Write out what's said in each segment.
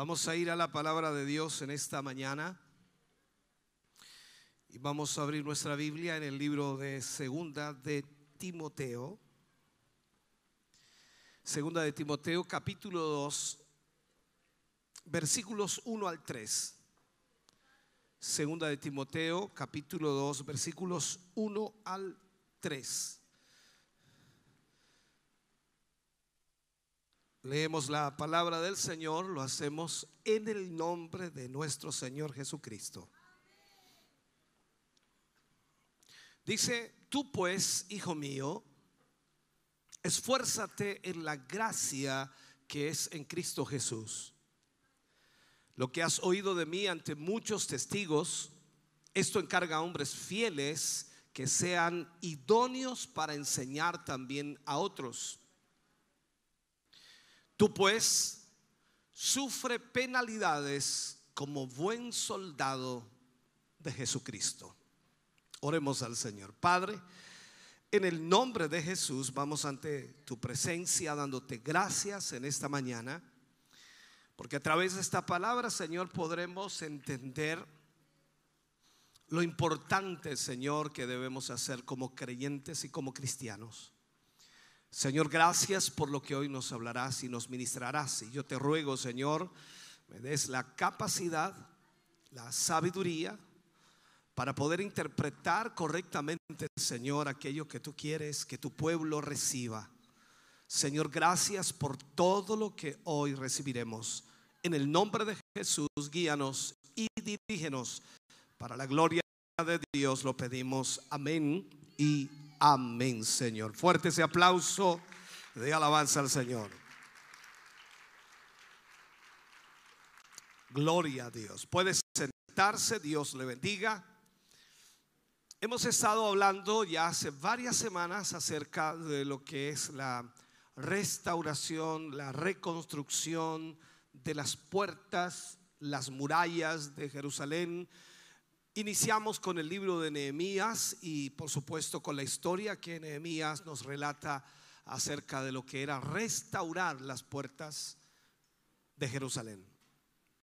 Vamos a ir a la palabra de Dios en esta mañana y vamos a abrir nuestra Biblia en el libro de Segunda de Timoteo. Segunda de Timoteo, capítulo 2, versículos 1 al 3. Segunda de Timoteo, capítulo 2, versículos 1 al 3. Leemos la palabra del Señor, lo hacemos en el nombre de nuestro Señor Jesucristo. Dice, tú pues, hijo mío, esfuérzate en la gracia que es en Cristo Jesús. Lo que has oído de mí ante muchos testigos, esto encarga a hombres fieles que sean idóneos para enseñar también a otros. Tú pues sufre penalidades como buen soldado de Jesucristo. Oremos al Señor. Padre, en el nombre de Jesús vamos ante tu presencia dándote gracias en esta mañana, porque a través de esta palabra, Señor, podremos entender lo importante, Señor, que debemos hacer como creyentes y como cristianos. Señor, gracias por lo que hoy nos hablarás y nos ministrarás. Y yo te ruego, Señor, me des la capacidad, la sabiduría para poder interpretar correctamente, Señor, aquello que tú quieres que tu pueblo reciba. Señor, gracias por todo lo que hoy recibiremos. En el nombre de Jesús, guíanos y dirígenos. Para la gloria de Dios lo pedimos. Amén y Amén, Señor. Fuerte ese aplauso de alabanza al Señor. Gloria a Dios. Puede sentarse, Dios le bendiga. Hemos estado hablando ya hace varias semanas acerca de lo que es la restauración, la reconstrucción de las puertas, las murallas de Jerusalén Iniciamos con el libro de Nehemías y por supuesto con la historia que Nehemías nos relata acerca de lo que era restaurar las puertas de Jerusalén.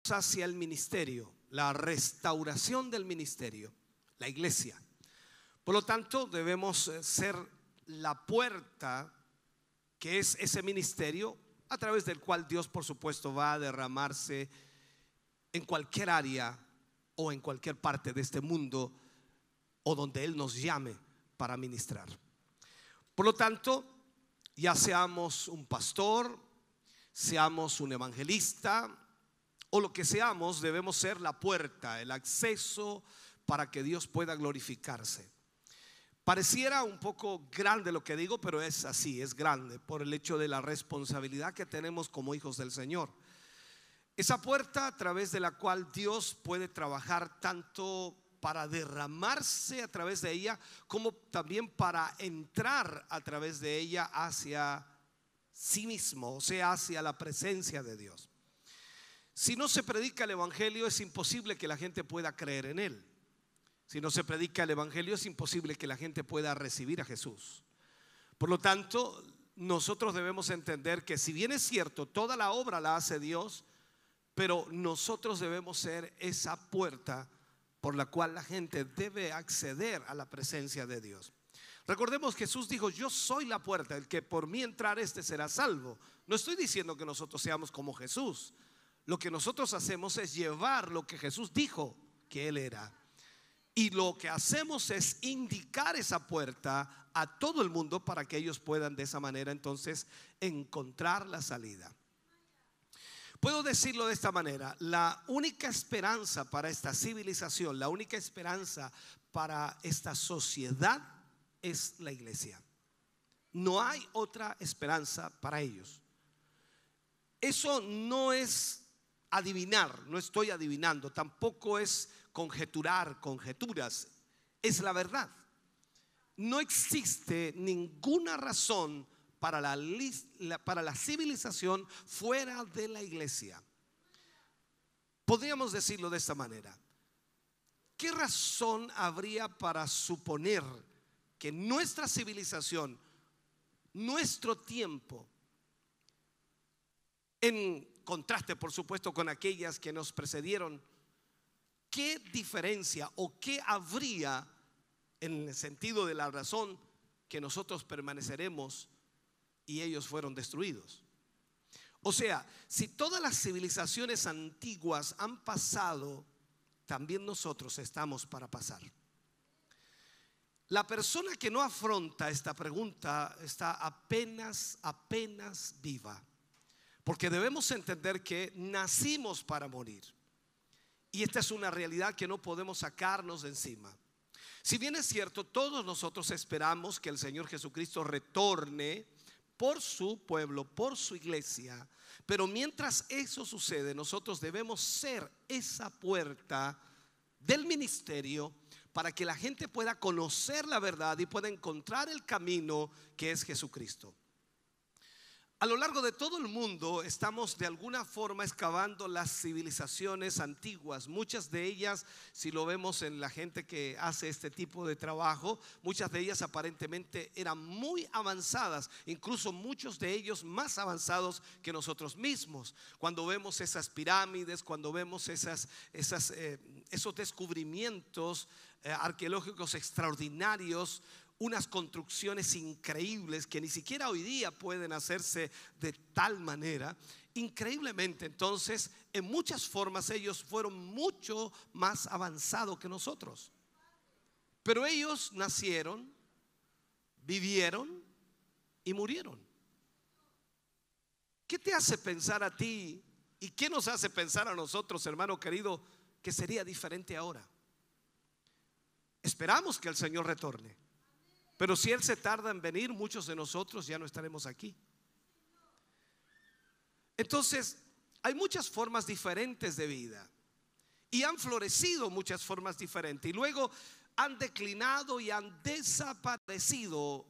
Hacia el ministerio, la restauración del ministerio, la iglesia. Por lo tanto, debemos eh, ser la puerta que es ese ministerio a través del cual Dios, por supuesto, va a derramarse en cualquier área o en cualquier parte de este mundo o donde Él nos llame para ministrar. Por lo tanto, ya seamos un pastor, seamos un evangelista o lo que seamos, debemos ser la puerta, el acceso para que Dios pueda glorificarse. Pareciera un poco grande lo que digo, pero es así, es grande por el hecho de la responsabilidad que tenemos como hijos del Señor. Esa puerta a través de la cual Dios puede trabajar tanto para derramarse a través de ella como también para entrar a través de ella hacia sí mismo, o sea, hacia la presencia de Dios. Si no se predica el Evangelio es imposible que la gente pueda creer en él. Si no se predica el Evangelio es imposible que la gente pueda recibir a Jesús. Por lo tanto, nosotros debemos entender que si bien es cierto, toda la obra la hace Dios, pero nosotros debemos ser esa puerta por la cual la gente debe acceder a la presencia de Dios. Recordemos Jesús dijo, yo soy la puerta, el que por mí entrar este será salvo. No estoy diciendo que nosotros seamos como Jesús. Lo que nosotros hacemos es llevar lo que Jesús dijo que Él era. Y lo que hacemos es indicar esa puerta a todo el mundo para que ellos puedan de esa manera entonces encontrar la salida. Puedo decirlo de esta manera, la única esperanza para esta civilización, la única esperanza para esta sociedad es la iglesia. No hay otra esperanza para ellos. Eso no es adivinar, no estoy adivinando, tampoco es conjeturar, conjeturas, es la verdad. No existe ninguna razón para la, para la civilización fuera de la iglesia. Podríamos decirlo de esta manera. ¿Qué razón habría para suponer que nuestra civilización, nuestro tiempo, en contraste por supuesto con aquellas que nos precedieron, qué diferencia o qué habría en el sentido de la razón que nosotros permaneceremos y ellos fueron destruidos? O sea, si todas las civilizaciones antiguas han pasado, también nosotros estamos para pasar. La persona que no afronta esta pregunta está apenas, apenas viva. Porque debemos entender que nacimos para morir. Y esta es una realidad que no podemos sacarnos de encima. Si bien es cierto, todos nosotros esperamos que el Señor Jesucristo retorne por su pueblo, por su iglesia, pero mientras eso sucede, nosotros debemos ser esa puerta del ministerio para que la gente pueda conocer la verdad y pueda encontrar el camino que es Jesucristo. A lo largo de todo el mundo estamos de alguna forma excavando las civilizaciones antiguas. Muchas de ellas, si lo vemos en la gente que hace este tipo de trabajo, muchas de ellas aparentemente eran muy avanzadas, incluso muchos de ellos más avanzados que nosotros mismos. Cuando vemos esas pirámides, cuando vemos esas, eh, esos descubrimientos eh, arqueológicos extraordinarios, unas construcciones increíbles que ni siquiera hoy día pueden hacerse de tal manera. Increíblemente, entonces, en muchas formas ellos fueron mucho más avanzados que nosotros. Pero ellos nacieron, vivieron y murieron. ¿Qué te hace pensar a ti y qué nos hace pensar a nosotros, hermano querido, que sería diferente ahora? Esperamos que el Señor retorne. Pero si Él se tarda en venir, muchos de nosotros ya no estaremos aquí. Entonces, hay muchas formas diferentes de vida. Y han florecido muchas formas diferentes. Y luego han declinado y han desaparecido.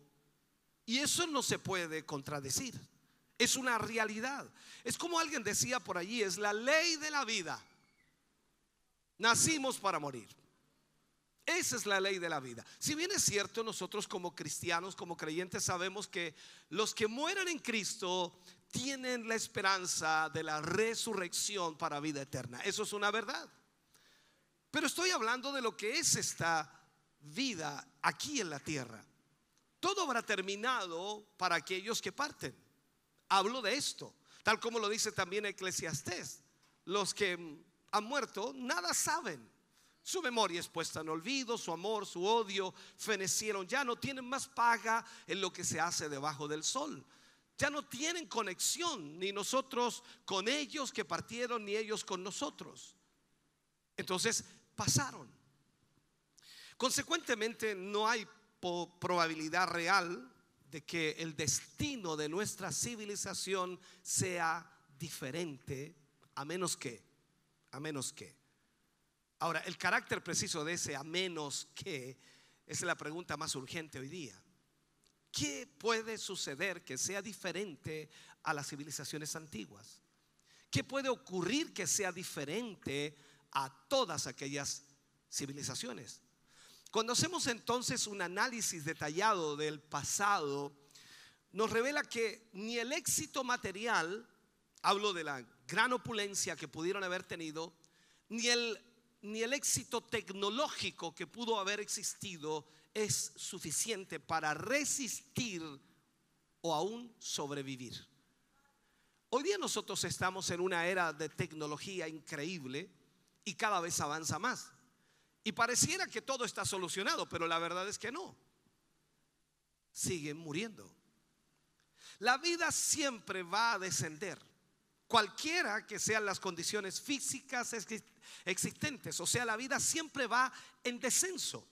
Y eso no se puede contradecir. Es una realidad. Es como alguien decía por allí, es la ley de la vida. Nacimos para morir. Esa es la ley de la vida. Si bien es cierto, nosotros como cristianos, como creyentes, sabemos que los que mueren en Cristo tienen la esperanza de la resurrección para vida eterna. Eso es una verdad. Pero estoy hablando de lo que es esta vida aquí en la tierra. Todo habrá terminado para aquellos que parten. Hablo de esto, tal como lo dice también Eclesiastés. Los que han muerto nada saben su memoria es puesta en olvido, su amor, su odio fenecieron. Ya no tienen más paga en lo que se hace debajo del sol. Ya no tienen conexión, ni nosotros con ellos que partieron, ni ellos con nosotros. Entonces pasaron. Consecuentemente, no hay probabilidad real de que el destino de nuestra civilización sea diferente, a menos que, a menos que Ahora, el carácter preciso de ese a menos que es la pregunta más urgente hoy día. ¿Qué puede suceder que sea diferente a las civilizaciones antiguas? ¿Qué puede ocurrir que sea diferente a todas aquellas civilizaciones? Cuando hacemos entonces un análisis detallado del pasado, nos revela que ni el éxito material, hablo de la gran opulencia que pudieron haber tenido, ni el ni el éxito tecnológico que pudo haber existido es suficiente para resistir o aún sobrevivir. Hoy día nosotros estamos en una era de tecnología increíble y cada vez avanza más. Y pareciera que todo está solucionado, pero la verdad es que no. Siguen muriendo. La vida siempre va a descender cualquiera que sean las condiciones físicas existentes. O sea, la vida siempre va en descenso.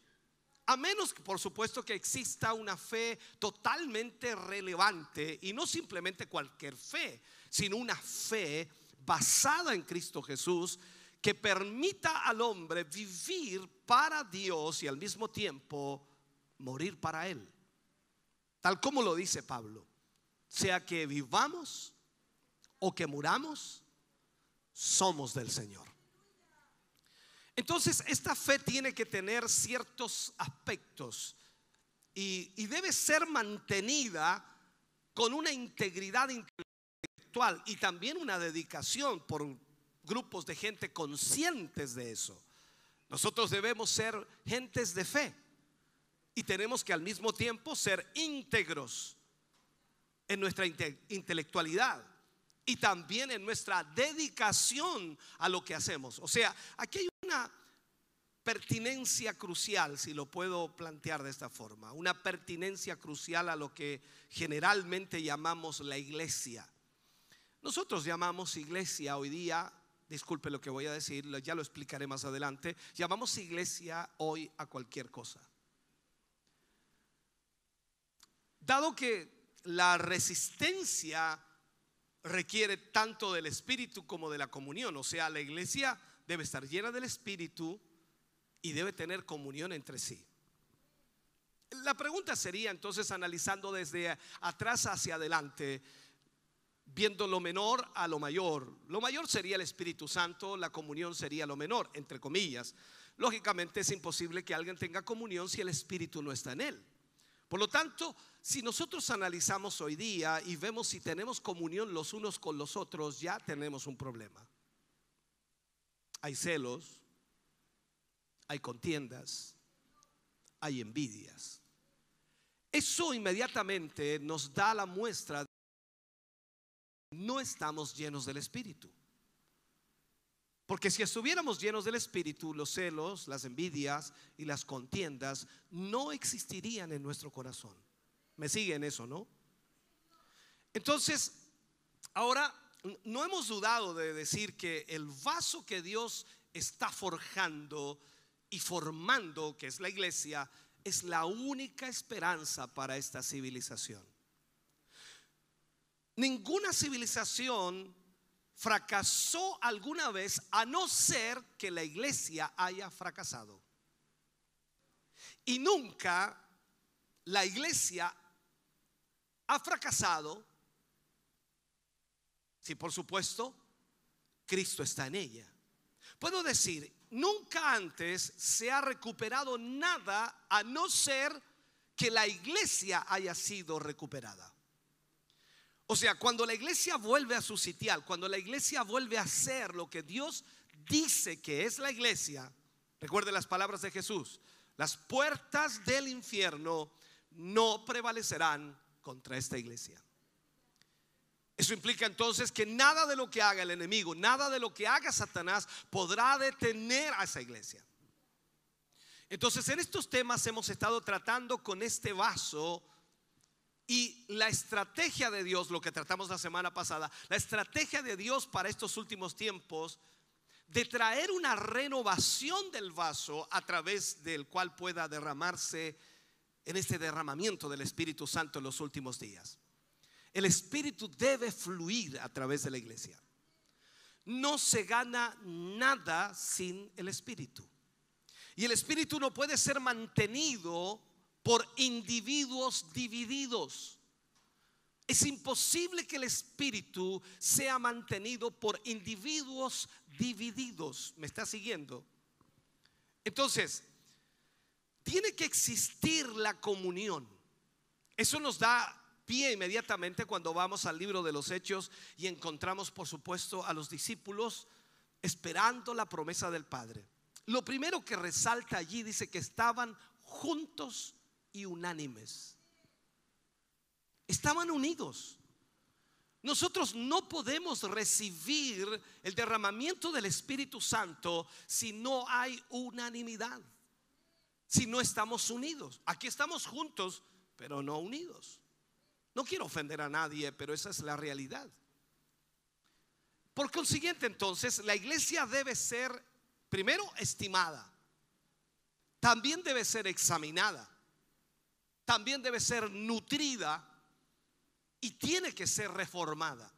A menos, por supuesto, que exista una fe totalmente relevante y no simplemente cualquier fe, sino una fe basada en Cristo Jesús que permita al hombre vivir para Dios y al mismo tiempo morir para Él. Tal como lo dice Pablo, sea que vivamos o que muramos, somos del Señor. Entonces, esta fe tiene que tener ciertos aspectos y, y debe ser mantenida con una integridad intelectual y también una dedicación por grupos de gente conscientes de eso. Nosotros debemos ser gentes de fe y tenemos que al mismo tiempo ser íntegros en nuestra intelectualidad y también en nuestra dedicación a lo que hacemos. O sea, aquí hay una pertinencia crucial, si lo puedo plantear de esta forma, una pertinencia crucial a lo que generalmente llamamos la iglesia. Nosotros llamamos iglesia hoy día, disculpe lo que voy a decir, ya lo explicaré más adelante, llamamos iglesia hoy a cualquier cosa. Dado que la resistencia requiere tanto del Espíritu como de la comunión, o sea, la iglesia debe estar llena del Espíritu y debe tener comunión entre sí. La pregunta sería entonces analizando desde atrás hacia adelante, viendo lo menor a lo mayor. Lo mayor sería el Espíritu Santo, la comunión sería lo menor, entre comillas. Lógicamente es imposible que alguien tenga comunión si el Espíritu no está en él. Por lo tanto, si nosotros analizamos hoy día y vemos si tenemos comunión los unos con los otros, ya tenemos un problema. Hay celos, hay contiendas, hay envidias. Eso inmediatamente nos da la muestra de que no estamos llenos del Espíritu. Porque si estuviéramos llenos del Espíritu, los celos, las envidias y las contiendas no existirían en nuestro corazón. ¿Me siguen eso, no? Entonces, ahora no hemos dudado de decir que el vaso que Dios está forjando y formando, que es la iglesia, es la única esperanza para esta civilización. Ninguna civilización fracasó alguna vez a no ser que la iglesia haya fracasado. Y nunca la iglesia ha fracasado si por supuesto Cristo está en ella. Puedo decir, nunca antes se ha recuperado nada a no ser que la iglesia haya sido recuperada. O sea, cuando la iglesia vuelve a su sitial, cuando la iglesia vuelve a hacer lo que Dios dice que es la iglesia, recuerde las palabras de Jesús, las puertas del infierno no prevalecerán contra esta iglesia. Eso implica entonces que nada de lo que haga el enemigo, nada de lo que haga Satanás podrá detener a esa iglesia. Entonces en estos temas hemos estado tratando con este vaso y la estrategia de Dios, lo que tratamos la semana pasada, la estrategia de Dios para estos últimos tiempos, de traer una renovación del vaso a través del cual pueda derramarse en este derramamiento del Espíritu Santo en los últimos días. El Espíritu debe fluir a través de la iglesia. No se gana nada sin el Espíritu. Y el Espíritu no puede ser mantenido por individuos divididos. Es imposible que el espíritu sea mantenido por individuos divididos. ¿Me está siguiendo? Entonces, tiene que existir la comunión. Eso nos da pie inmediatamente cuando vamos al libro de los hechos y encontramos, por supuesto, a los discípulos esperando la promesa del Padre. Lo primero que resalta allí dice que estaban juntos y unánimes. Estaban unidos. Nosotros no podemos recibir el derramamiento del Espíritu Santo si no hay unanimidad, si no estamos unidos. Aquí estamos juntos, pero no unidos. No quiero ofender a nadie, pero esa es la realidad. Por consiguiente, entonces, la iglesia debe ser, primero, estimada. También debe ser examinada también debe ser nutrida y tiene que ser reformada.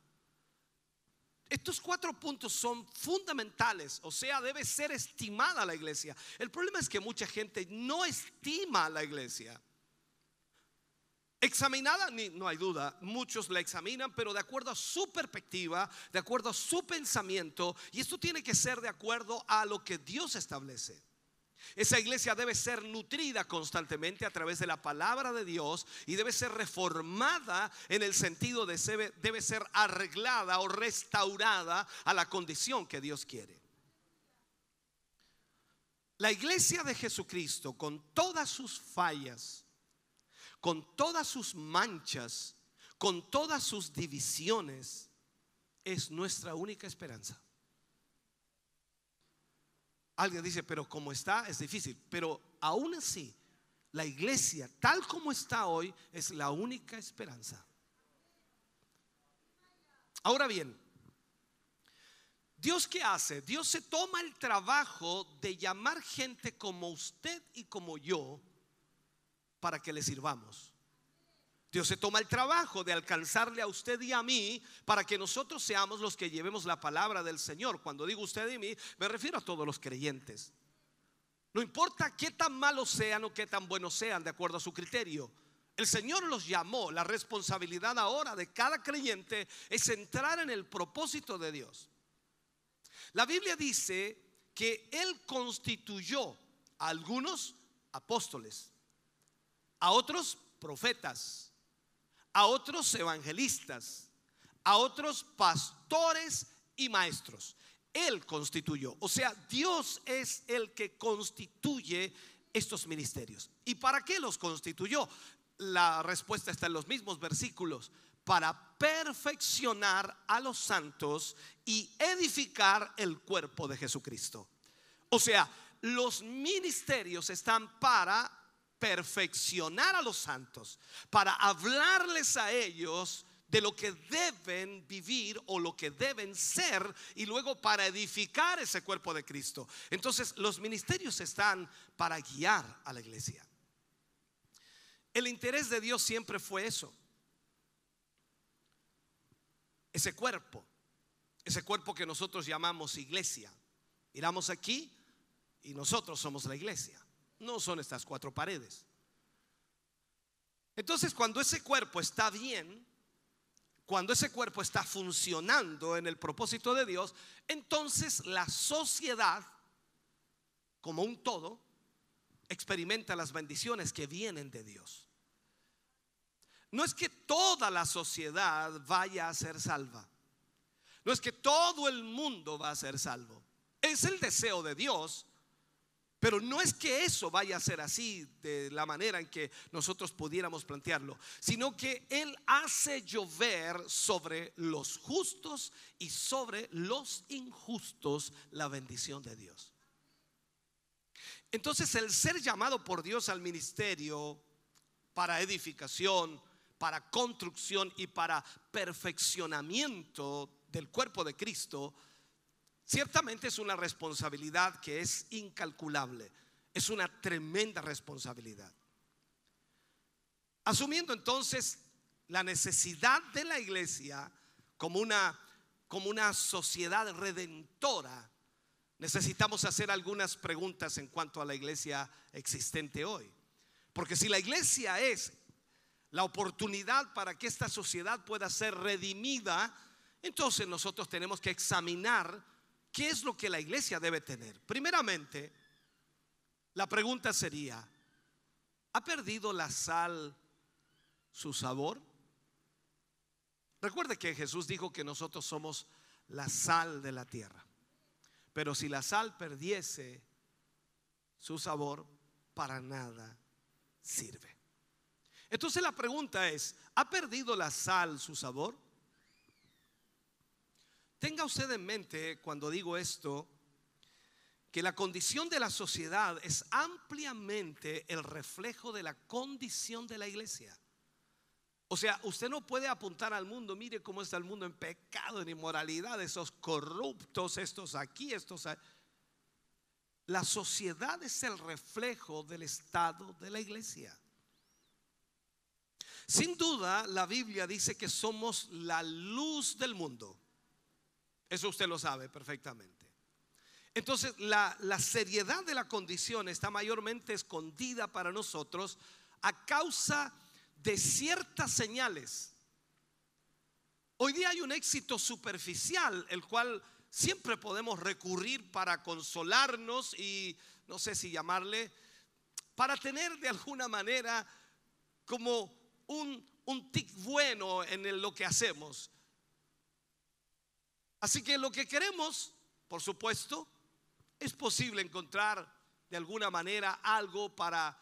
Estos cuatro puntos son fundamentales, o sea, debe ser estimada la iglesia. El problema es que mucha gente no estima la iglesia. Examinada, no hay duda, muchos la examinan, pero de acuerdo a su perspectiva, de acuerdo a su pensamiento, y esto tiene que ser de acuerdo a lo que Dios establece. Esa iglesia debe ser nutrida constantemente a través de la palabra de Dios y debe ser reformada en el sentido de debe, debe ser arreglada o restaurada a la condición que Dios quiere. La iglesia de Jesucristo, con todas sus fallas, con todas sus manchas, con todas sus divisiones, es nuestra única esperanza. Alguien dice, pero como está es difícil. Pero aún así, la iglesia tal como está hoy es la única esperanza. Ahora bien, Dios qué hace? Dios se toma el trabajo de llamar gente como usted y como yo para que le sirvamos. Dios se toma el trabajo de alcanzarle a usted y a mí para que nosotros seamos los que llevemos la palabra del Señor. Cuando digo usted y mí, me refiero a todos los creyentes. No importa qué tan malos sean o qué tan buenos sean, de acuerdo a su criterio. El Señor los llamó. La responsabilidad ahora de cada creyente es entrar en el propósito de Dios. La Biblia dice que Él constituyó a algunos apóstoles, a otros profetas a otros evangelistas, a otros pastores y maestros. Él constituyó, o sea, Dios es el que constituye estos ministerios. ¿Y para qué los constituyó? La respuesta está en los mismos versículos. Para perfeccionar a los santos y edificar el cuerpo de Jesucristo. O sea, los ministerios están para perfeccionar a los santos, para hablarles a ellos de lo que deben vivir o lo que deben ser y luego para edificar ese cuerpo de Cristo. Entonces los ministerios están para guiar a la iglesia. El interés de Dios siempre fue eso. Ese cuerpo, ese cuerpo que nosotros llamamos iglesia. Miramos aquí y nosotros somos la iglesia. No son estas cuatro paredes. Entonces, cuando ese cuerpo está bien, cuando ese cuerpo está funcionando en el propósito de Dios, entonces la sociedad, como un todo, experimenta las bendiciones que vienen de Dios. No es que toda la sociedad vaya a ser salva. No es que todo el mundo va a ser salvo. Es el deseo de Dios pero no es que eso vaya a ser así de la manera en que nosotros pudiéramos plantearlo, sino que Él hace llover sobre los justos y sobre los injustos la bendición de Dios. Entonces el ser llamado por Dios al ministerio para edificación, para construcción y para perfeccionamiento del cuerpo de Cristo, Ciertamente es una responsabilidad que es incalculable, es una tremenda responsabilidad. Asumiendo entonces la necesidad de la iglesia como una, como una sociedad redentora, necesitamos hacer algunas preguntas en cuanto a la iglesia existente hoy. Porque si la iglesia es la oportunidad para que esta sociedad pueda ser redimida, entonces nosotros tenemos que examinar ¿Qué es lo que la iglesia debe tener? Primeramente, la pregunta sería, ¿ha perdido la sal su sabor? Recuerde que Jesús dijo que nosotros somos la sal de la tierra. Pero si la sal perdiese su sabor, para nada sirve. Entonces la pregunta es, ¿ha perdido la sal su sabor? Tenga usted en mente cuando digo esto, que la condición de la sociedad es ampliamente el reflejo de la condición de la iglesia. O sea, usted no puede apuntar al mundo, mire cómo está el mundo en pecado, en inmoralidad, esos corruptos, estos aquí, estos aquí. La sociedad es el reflejo del estado de la iglesia. Sin duda, la Biblia dice que somos la luz del mundo. Eso usted lo sabe perfectamente. Entonces, la, la, seriedad de la condición está mayormente escondida para nosotros a causa de ciertas señales. Hoy día hay un éxito superficial, el cual siempre podemos recurrir para consolarnos y, no sé si llamarle, para tener de alguna manera como un, un tic bueno en lo que hacemos. Así que lo que queremos, por supuesto, es posible encontrar de alguna manera algo para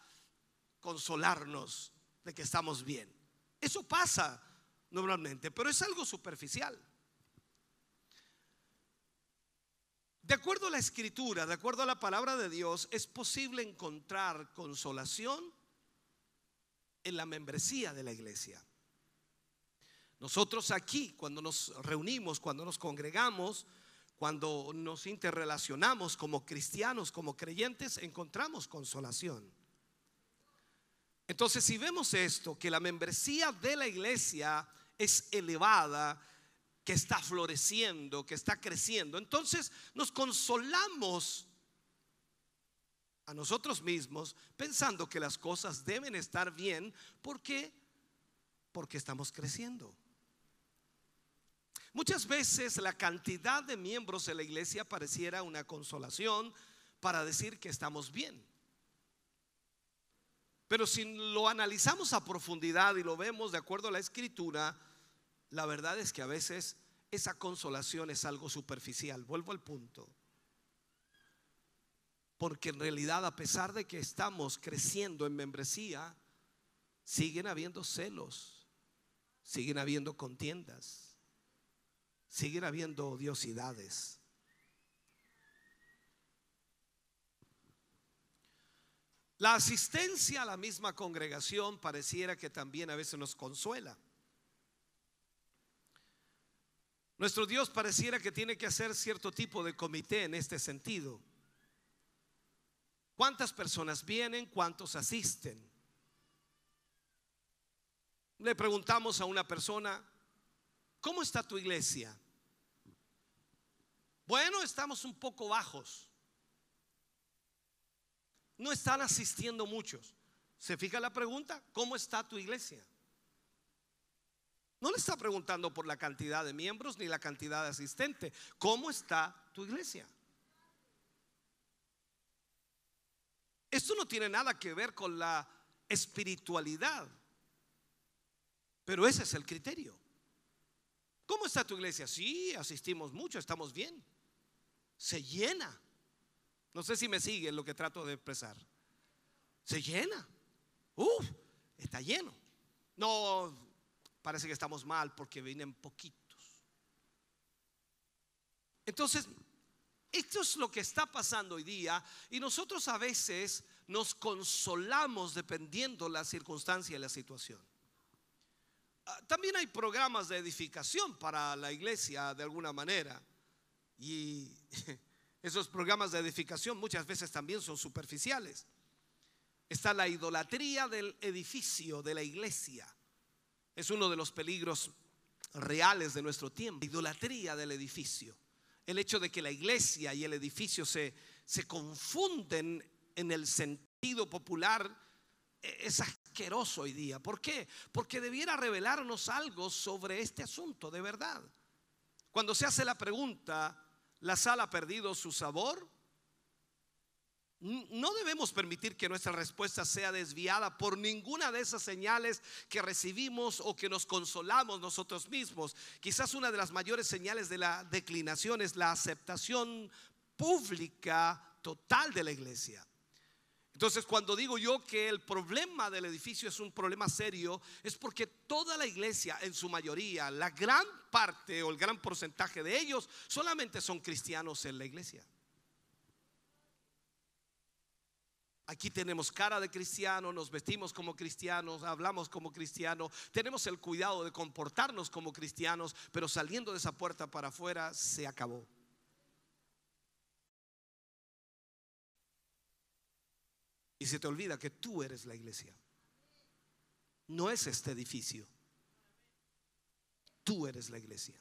consolarnos de que estamos bien. Eso pasa normalmente, pero es algo superficial. De acuerdo a la escritura, de acuerdo a la palabra de Dios, es posible encontrar consolación en la membresía de la iglesia. Nosotros aquí, cuando nos reunimos, cuando nos congregamos, cuando nos interrelacionamos como cristianos, como creyentes, encontramos consolación. Entonces, si vemos esto, que la membresía de la iglesia es elevada, que está floreciendo, que está creciendo, entonces nos consolamos a nosotros mismos pensando que las cosas deben estar bien porque porque estamos creciendo. Muchas veces la cantidad de miembros de la iglesia pareciera una consolación para decir que estamos bien. Pero si lo analizamos a profundidad y lo vemos de acuerdo a la escritura, la verdad es que a veces esa consolación es algo superficial. Vuelvo al punto. Porque en realidad, a pesar de que estamos creciendo en membresía, siguen habiendo celos, siguen habiendo contiendas, siguen habiendo odiosidades. La asistencia a la misma congregación pareciera que también a veces nos consuela. Nuestro Dios pareciera que tiene que hacer cierto tipo de comité en este sentido. ¿Cuántas personas vienen? ¿Cuántos asisten? Le preguntamos a una persona, ¿cómo está tu iglesia? Bueno, estamos un poco bajos no están asistiendo muchos. ¿Se fija la pregunta? ¿Cómo está tu iglesia? No le está preguntando por la cantidad de miembros ni la cantidad de asistentes. ¿Cómo está tu iglesia? Esto no tiene nada que ver con la espiritualidad, pero ese es el criterio. ¿Cómo está tu iglesia? Sí, asistimos mucho, estamos bien. Se llena. No sé si me siguen lo que trato de expresar. Se llena. Uf, está lleno. No, parece que estamos mal porque vienen poquitos. Entonces, esto es lo que está pasando hoy día y nosotros a veces nos consolamos dependiendo la circunstancia y la situación. Ah, también hay programas de edificación para la iglesia de alguna manera y Esos programas de edificación muchas veces también son superficiales. Está la idolatría del edificio, de la iglesia. Es uno de los peligros reales de nuestro tiempo. idolatría del edificio. El hecho de que la iglesia y el edificio se, se confunden en el sentido popular e, es asqueroso hoy día. ¿Por qué? Porque debiera revelarnos algo sobre este asunto de verdad. Cuando se hace la pregunta, la sal ha perdido su sabor? No debemos permitir que nuestra respuesta sea desviada por ninguna de esas señales que recibimos o que nos consolamos nosotros mismos. Quizás una de las mayores señales de la declinación es la aceptación pública total de la iglesia. Entonces, cuando digo yo que el problema del edificio es un problema serio, es porque toda la iglesia, en su mayoría, la gran parte o el gran porcentaje de ellos, solamente son cristianos en la iglesia. Aquí tenemos cara de cristiano, nos vestimos como cristianos, hablamos como cristianos, tenemos el cuidado de comportarnos como cristianos, pero saliendo de esa puerta para afuera se acabó. Y se te olvida que tú eres la iglesia. No es este edificio. Tú eres la iglesia.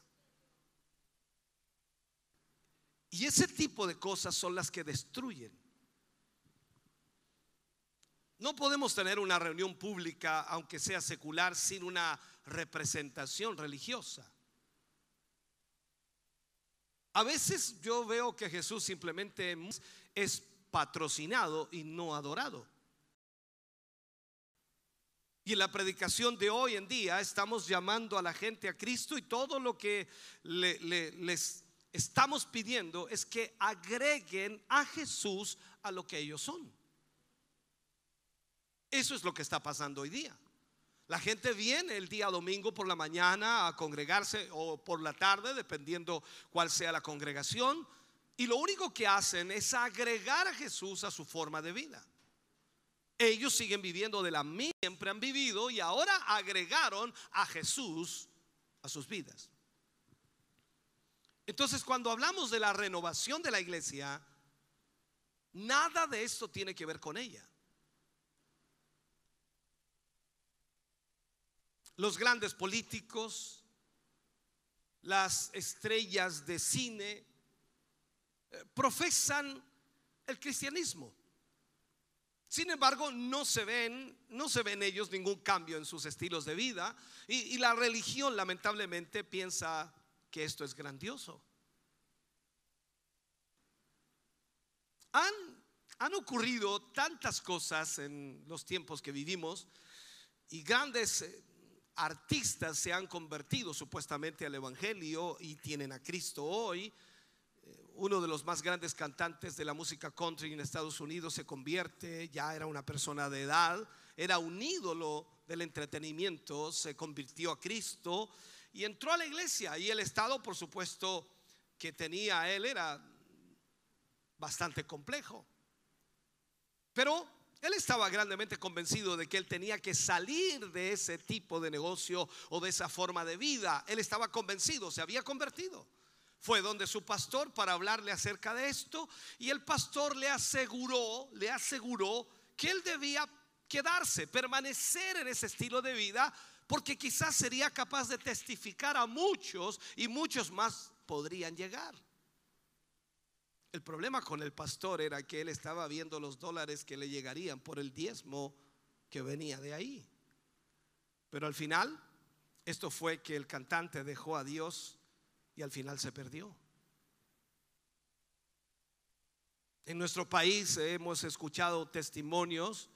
Y ese tipo de cosas son las que destruyen. No podemos tener una reunión pública, aunque sea secular, sin una representación religiosa. A veces yo veo que Jesús simplemente es patrocinado y no adorado. Y en la predicación de hoy en día estamos llamando a la gente a Cristo y todo lo que les estamos pidiendo es que agreguen a Jesús a lo que ellos son. Eso es lo que está pasando hoy día. La gente viene el día domingo por la mañana a congregarse o por la tarde, dependiendo cuál sea la congregación, y lo único que hacen es agregar a Jesús a su forma de vida. Ellos siguen viviendo de la misma siempre han vivido y ahora agregaron a Jesús a sus vidas. Entonces, cuando hablamos de la renovación de la iglesia, nada de esto tiene que ver con ella. Los grandes políticos, las estrellas de cine, profesan el cristianismo. Sin embargo, no se ven, no se ven ellos ningún cambio en sus estilos de vida y, la religión lamentablemente piensa que esto es grandioso. Han, han ocurrido tantas cosas en los tiempos que vivimos y grandes eh, artistas se han convertido supuestamente al Evangelio y tienen a Cristo hoy uno de los más grandes cantantes de la música country en Estados Unidos se convierte, ya era una persona de edad, era un ídolo del entretenimiento, se convirtió a Cristo y entró a la iglesia y el estado, por supuesto, que tenía él era bastante complejo. Pero él estaba grandemente convencido de que él tenía que salir de ese tipo de negocio o de esa forma de vida. Él estaba convencido, se había convertido fue donde su pastor para hablarle acerca de esto y el pastor le aseguró, le aseguró que él debía quedarse, permanecer en ese estilo de vida, porque quizás sería capaz de testificar a muchos y muchos más podrían llegar. El problema con el pastor era que él estaba viendo los dólares que le llegarían por el diezmo que venía de ahí. Pero al final, esto fue que el cantante dejó a Dios y al final se perdió. En nuestro país hemos escuchado testimonios,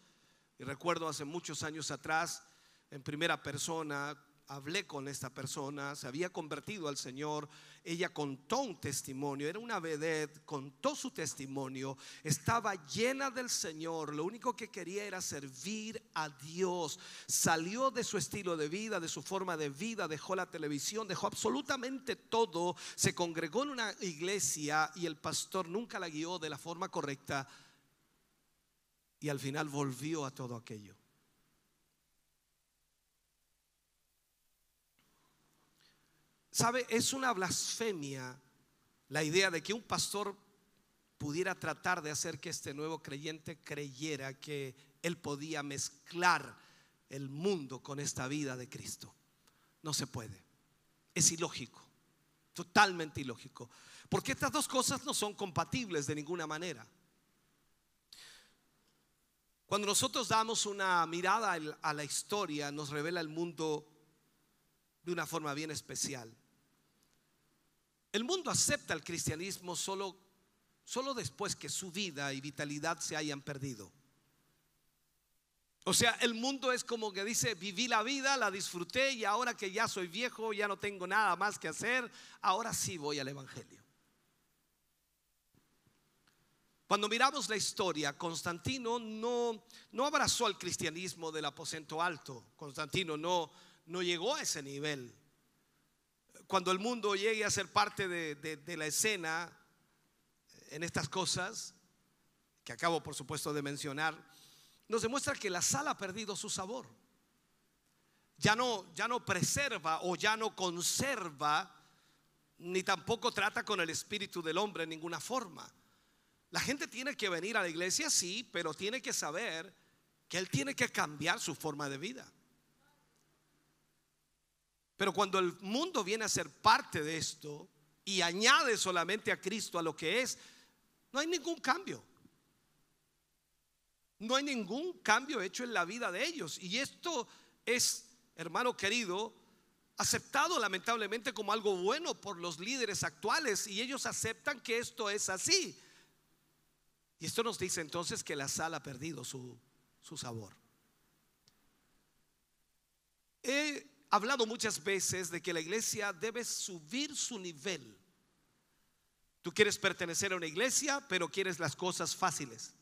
y recuerdo hace muchos años atrás, en primera persona, hablé con esta persona, se había convertido al Señor, ella contó un testimonio, era una vedette, contó su testimonio, estaba llena del Señor, lo único que quería era servir a Dios, salió de su estilo de vida, de su forma de vida, dejó la televisión, dejó absolutamente todo, se congregó en una iglesia y el pastor nunca la guió de la forma correcta y al final volvió a todo aquello. ¿Sabe? Es una blasfemia la idea de que un pastor pudiera tratar de hacer que este nuevo creyente creyera que él podía mezclar el mundo con esta vida de Cristo. No se puede. Es ilógico. Totalmente ilógico. Porque estas dos cosas no son compatibles de ninguna manera. Cuando nosotros damos una mirada a la historia, nos revela el mundo de una forma bien especial. El mundo acepta el cristianismo solo, solo después que su vida y vitalidad se hayan perdido. O sea, el mundo es como que dice, viví la vida, la disfruté y ahora que ya soy viejo, ya no tengo nada más que hacer, ahora sí voy al Evangelio. Cuando miramos la historia, Constantino no, no abrazó al cristianismo del aposento alto. Constantino no, no llegó a ese nivel cuando el mundo llegue a ser parte de, la escena en estas cosas, que acabo por supuesto de mencionar, nos demuestra que la sal ha perdido su sabor. Ya no, ya no preserva o ya no conserva, ni tampoco trata con el espíritu del hombre en ninguna forma. La gente tiene que venir a la iglesia, sí, pero tiene que saber que él tiene que cambiar su forma de vida. Pero cuando el mundo viene a ser parte de esto y añade solamente a Cristo a lo que es, no hay ningún cambio. No hay ningún cambio hecho en la vida de ellos. Y esto es, hermano querido, aceptado lamentablemente como algo bueno por los líderes actuales y ellos aceptan que esto es así. Y esto nos dice entonces que la sal ha perdido su, su sabor. He hablado muchas veces de que la iglesia debe subir su nivel. Tú quieres pertenecer a una iglesia, pero quieres las cosas fáciles.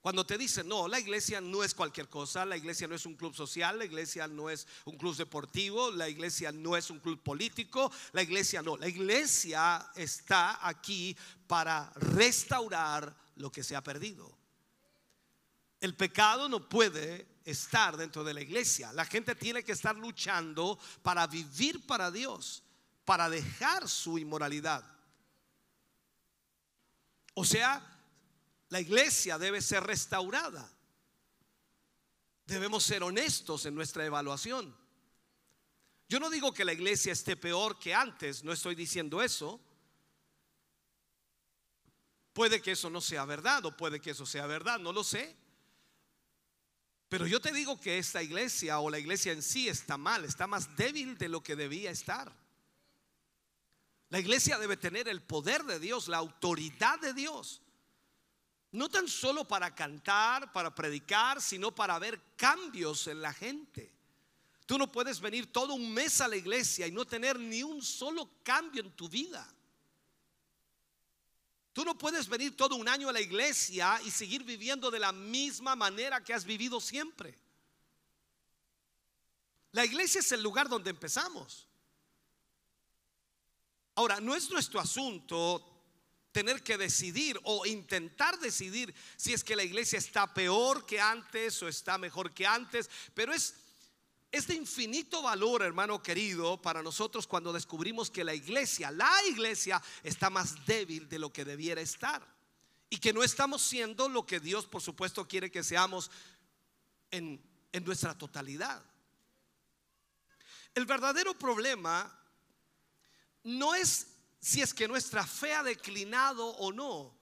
Cuando te dicen, no, la iglesia no es cualquier cosa, la iglesia no es un club social, la iglesia no es un club deportivo, la iglesia no es un club político, la iglesia no, la iglesia está aquí para restaurar lo que se ha perdido. El pecado no puede estar dentro de la iglesia, la gente tiene que estar luchando para vivir para Dios, para dejar su inmoralidad. O sea, la iglesia debe ser restaurada. Debemos ser honestos en nuestra evaluación. Yo no digo que la iglesia esté peor que antes, no estoy diciendo eso. Puede que eso no sea verdad o puede que eso sea verdad, no lo sé. Pero yo te digo que esta iglesia o la iglesia en sí está mal, está más débil de lo que debía estar. La iglesia debe tener el poder de Dios, la autoridad de Dios. No tan solo para cantar, para predicar, sino para ver cambios en la gente. Tú no puedes venir todo un mes a la iglesia y no tener ni un solo cambio en tu vida. Tú no puedes venir todo un año a la iglesia y seguir viviendo de la misma manera que has vivido siempre. La iglesia es el lugar donde empezamos. Ahora, no es nuestro asunto tener que decidir o intentar decidir si es que la iglesia está peor que antes o está mejor que antes, pero es, es de infinito valor, hermano querido, para nosotros cuando descubrimos que la iglesia, la iglesia está más débil de lo que debiera estar y que no estamos siendo lo que Dios, por supuesto, quiere que seamos en, en nuestra totalidad. El verdadero problema no es si es que nuestra fe ha declinado o no,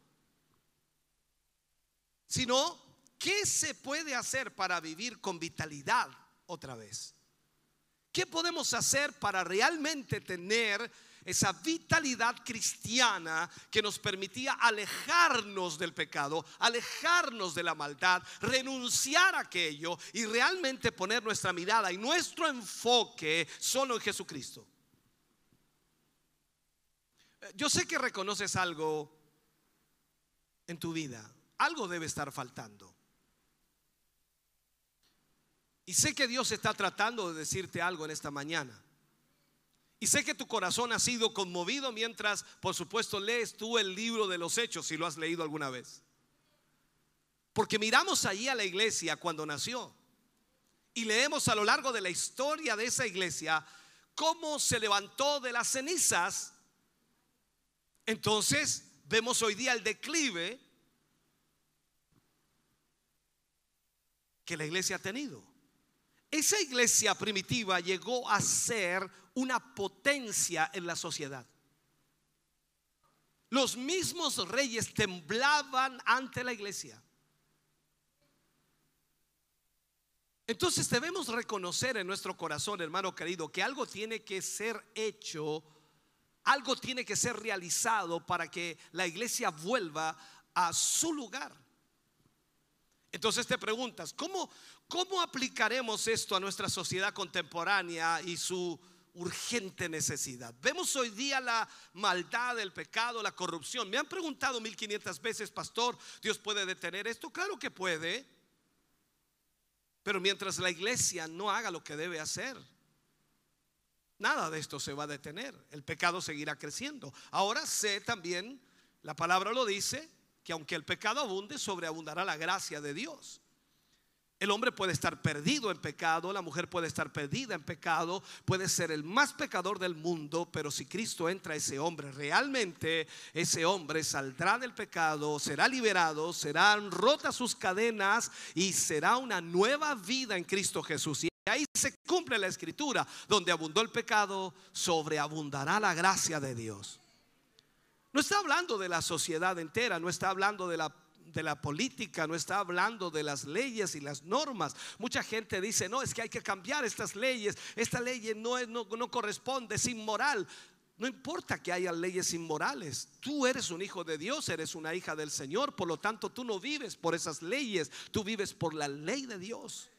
sino qué se puede hacer para vivir con vitalidad otra vez. ¿Qué podemos hacer para realmente tener esa vitalidad cristiana que nos permitía alejarnos del pecado, alejarnos de la maldad, renunciar a aquello y realmente poner nuestra mirada y nuestro enfoque solo en Jesucristo? Yo sé que reconoces algo en tu vida. Algo debe estar faltando. Y sé que Dios está tratando de decirte algo en esta mañana. Y sé que tu corazón ha sido conmovido mientras, por supuesto, lees tú el libro de los hechos, si lo has leído alguna vez. Porque miramos allí a la iglesia cuando nació. Y leemos a lo largo de la historia de esa iglesia cómo se levantó de las cenizas entonces vemos hoy día el declive que la iglesia ha tenido. Esa iglesia primitiva llegó a ser una potencia en la sociedad. Los mismos reyes temblaban ante la iglesia. Entonces debemos reconocer en nuestro corazón, hermano querido, que algo tiene que ser hecho algo tiene que ser realizado para que la iglesia vuelva a su lugar. Entonces te preguntas, ¿cómo, ¿cómo aplicaremos esto a nuestra sociedad contemporánea y su urgente necesidad? Vemos hoy día la maldad, el pecado, la corrupción. Me han preguntado 1500 veces, pastor, ¿Dios puede detener esto? Claro que puede. Pero mientras la iglesia no haga lo que debe hacer, nada de esto se va a detener. El pecado seguirá creciendo. Ahora sé también, la palabra lo dice, que aunque el pecado abunde, sobreabundará la gracia de Dios. El hombre puede estar perdido en pecado, la mujer puede estar perdida en pecado, puede ser el más pecador del mundo, pero si Cristo entra a ese hombre, realmente ese hombre saldrá del pecado, será liberado, serán rotas sus cadenas y será una nueva vida en Cristo Jesús. ahí se cumple la escritura, donde abundó el pecado, sobreabundará la gracia de Dios. No está hablando de la sociedad entera, no está hablando de la de la política, no está hablando de las leyes y las normas. Mucha gente dice, no, es que hay que cambiar estas leyes, esta ley no, no corresponde, es inmoral. No importa que haya leyes inmorales, tú eres un hijo de Dios, eres una hija del Señor, por lo tanto tú no vives por esas leyes, tú vives por la ley de Dios.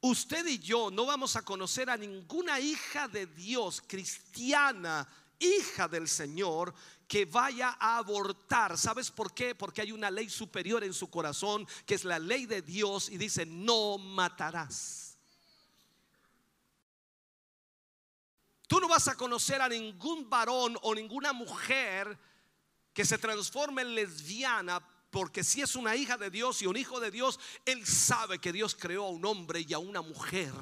Usted y yo no vamos a conocer a ninguna hija de Dios cristiana hija del Señor que vaya a abortar. ¿Sabes por qué? Porque hay una ley superior en su corazón, que es la ley de Dios, y dice, no matarás. Tú no vas a conocer a ningún varón o ninguna mujer que se transforme en lesbiana porque si es una hija de Dios y un hijo de Dios, él sabe que Dios creó a un hombre y a una mujer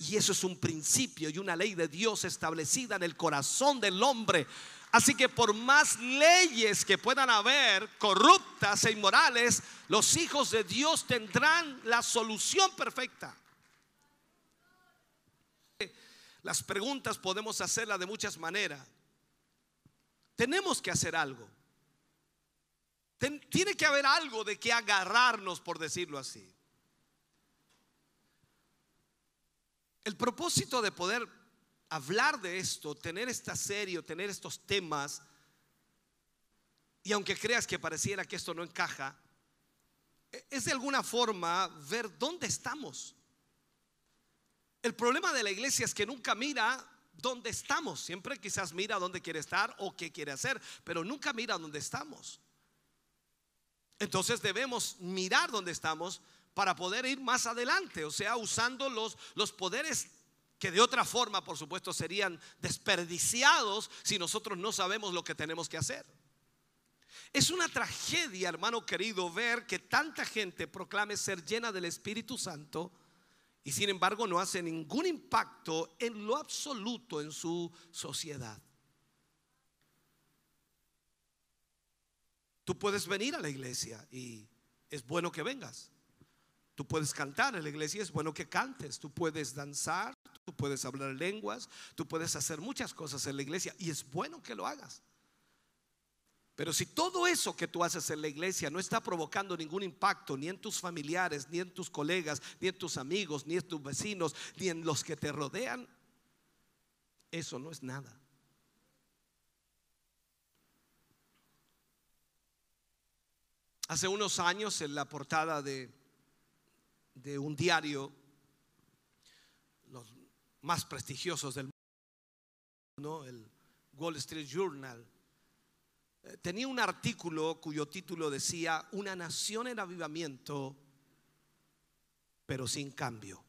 y eso es un principio y una ley de Dios establecida en el corazón del hombre. Así que por más leyes que puedan haber corruptas e inmorales, los hijos de Dios tendrán la solución perfecta. Las preguntas podemos hacerlas de muchas maneras. Tenemos que hacer algo. tiene que haber algo de que agarrarnos, por decirlo así. El propósito de poder hablar de esto, tener esta serie, tener estos temas, y aunque creas que pareciera que esto no encaja, e-, es de alguna forma ver dónde estamos. El problema de la iglesia es que nunca mira dónde estamos, siempre quizás mira dónde quiere estar o qué quiere hacer, pero nunca mira dónde estamos. Entonces debemos mirar dónde estamos para poder ir más adelante, o sea, usando los, los poderes que de otra forma, por supuesto, serían desperdiciados si nosotros no sabemos lo que tenemos que hacer. Es una tragedia, hermano querido, ver que tanta gente proclame ser llena del Espíritu Santo y sin embargo no hace ningún impacto en lo absoluto en su sociedad. Tú puedes venir a la iglesia y es bueno que vengas. Tú puedes cantar en la iglesia, es bueno que cantes. Tú puedes danzar, tú puedes hablar lenguas, tú puedes hacer muchas cosas en la iglesia y es bueno que lo hagas. Pero si todo eso que tú haces en la iglesia no está provocando ningún impacto ni en tus familiares, ni en tus colegas, ni en tus amigos, ni en tus vecinos, ni en los que te rodean, eso no es nada. Hace unos años en la portada de de un diario, los más prestigiosos del mundo, el Wall Street Journal, eh, tenía un artículo cuyo título decía, Una nación en avivamiento, pero sin cambio.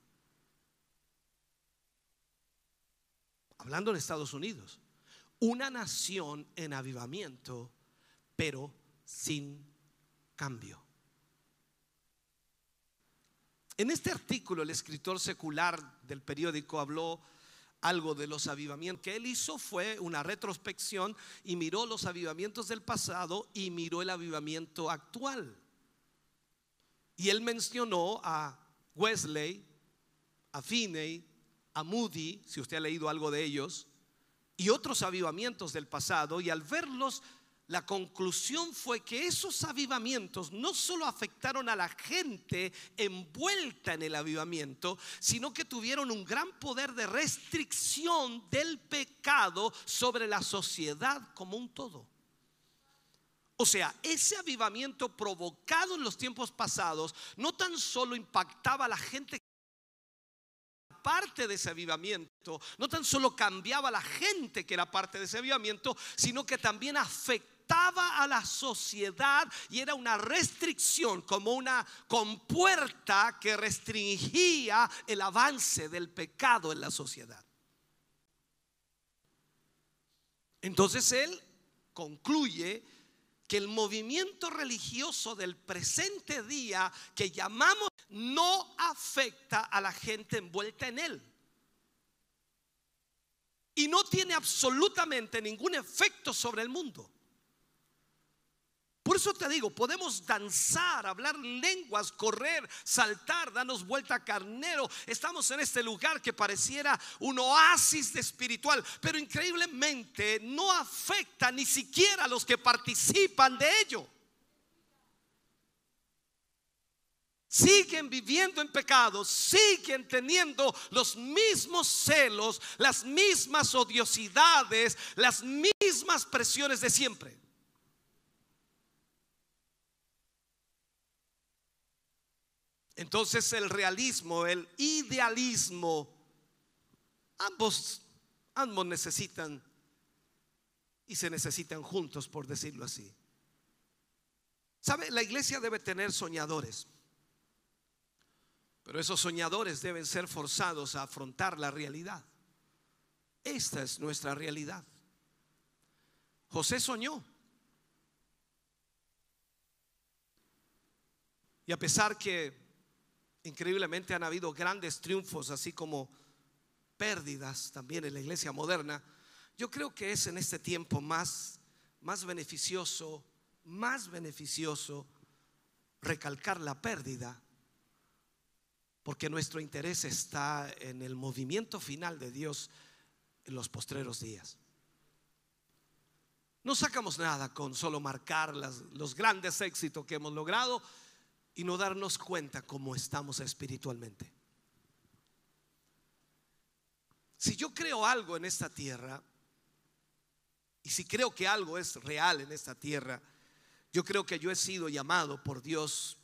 Hablando en Estados Unidos, una nación en avivamiento, pero sin cambio. En este artículo el escritor secular del periódico habló algo de los avivamientos. que él hizo fue una retrospección y miró los avivamientos del pasado y miró el avivamiento actual. Y él mencionó a Wesley, a Finney, a Moody, si usted ha leído algo de ellos, y otros avivamientos del pasado, y al verlos la conclusión fue que esos avivamientos no solo afectaron a la gente envuelta en el avivamiento, sino que tuvieron un gran poder de restricción del pecado sobre la sociedad como un todo. O sea, ese avivamiento provocado en los tiempos pasados no tan solo impactaba a la gente parte de ese avivamiento, no tan solo cambiaba a la gente que era parte de ese avivamiento, sino que también afectaba a la sociedad y era una restricción, como una compuerta que restringía el avance del pecado en la sociedad. Entonces él concluye que el movimiento religioso del presente día que llamamos no afecta a la gente envuelta en él. Y no tiene absolutamente ningún efecto sobre el mundo. Por eso te digo, podemos danzar, hablar lenguas, correr, saltar, darnos vuelta carnero. Estamos en este lugar que pareciera un oasis de espiritual, pero increíblemente no afecta ni siquiera a los que participan de ello. siguen viviendo en pecado, siguen teniendo los mismos celos, las mismas odiosidades, las mismas presiones de siempre. Entonces el realismo, el idealismo, ambos, ambos necesitan y se necesitan juntos, por decirlo así. ¿Sabe? La iglesia debe tener soñadores. Pero esos soñadores deben ser forzados a afrontar la realidad. Esta es nuestra realidad. José soñó. Y a pesar que increíblemente han habido grandes triunfos, así como pérdidas también en la iglesia moderna, yo creo que es en este tiempo más, más beneficioso, más beneficioso recalcar la pérdida porque nuestro interés está en el movimiento final de Dios en los postreros días. No sacamos nada con solo marcar los grandes éxitos que hemos logrado y no darnos cuenta cómo estamos espiritualmente. Si yo creo algo en esta tierra, y si creo que algo es real en esta tierra, yo creo que yo he sido llamado por Dios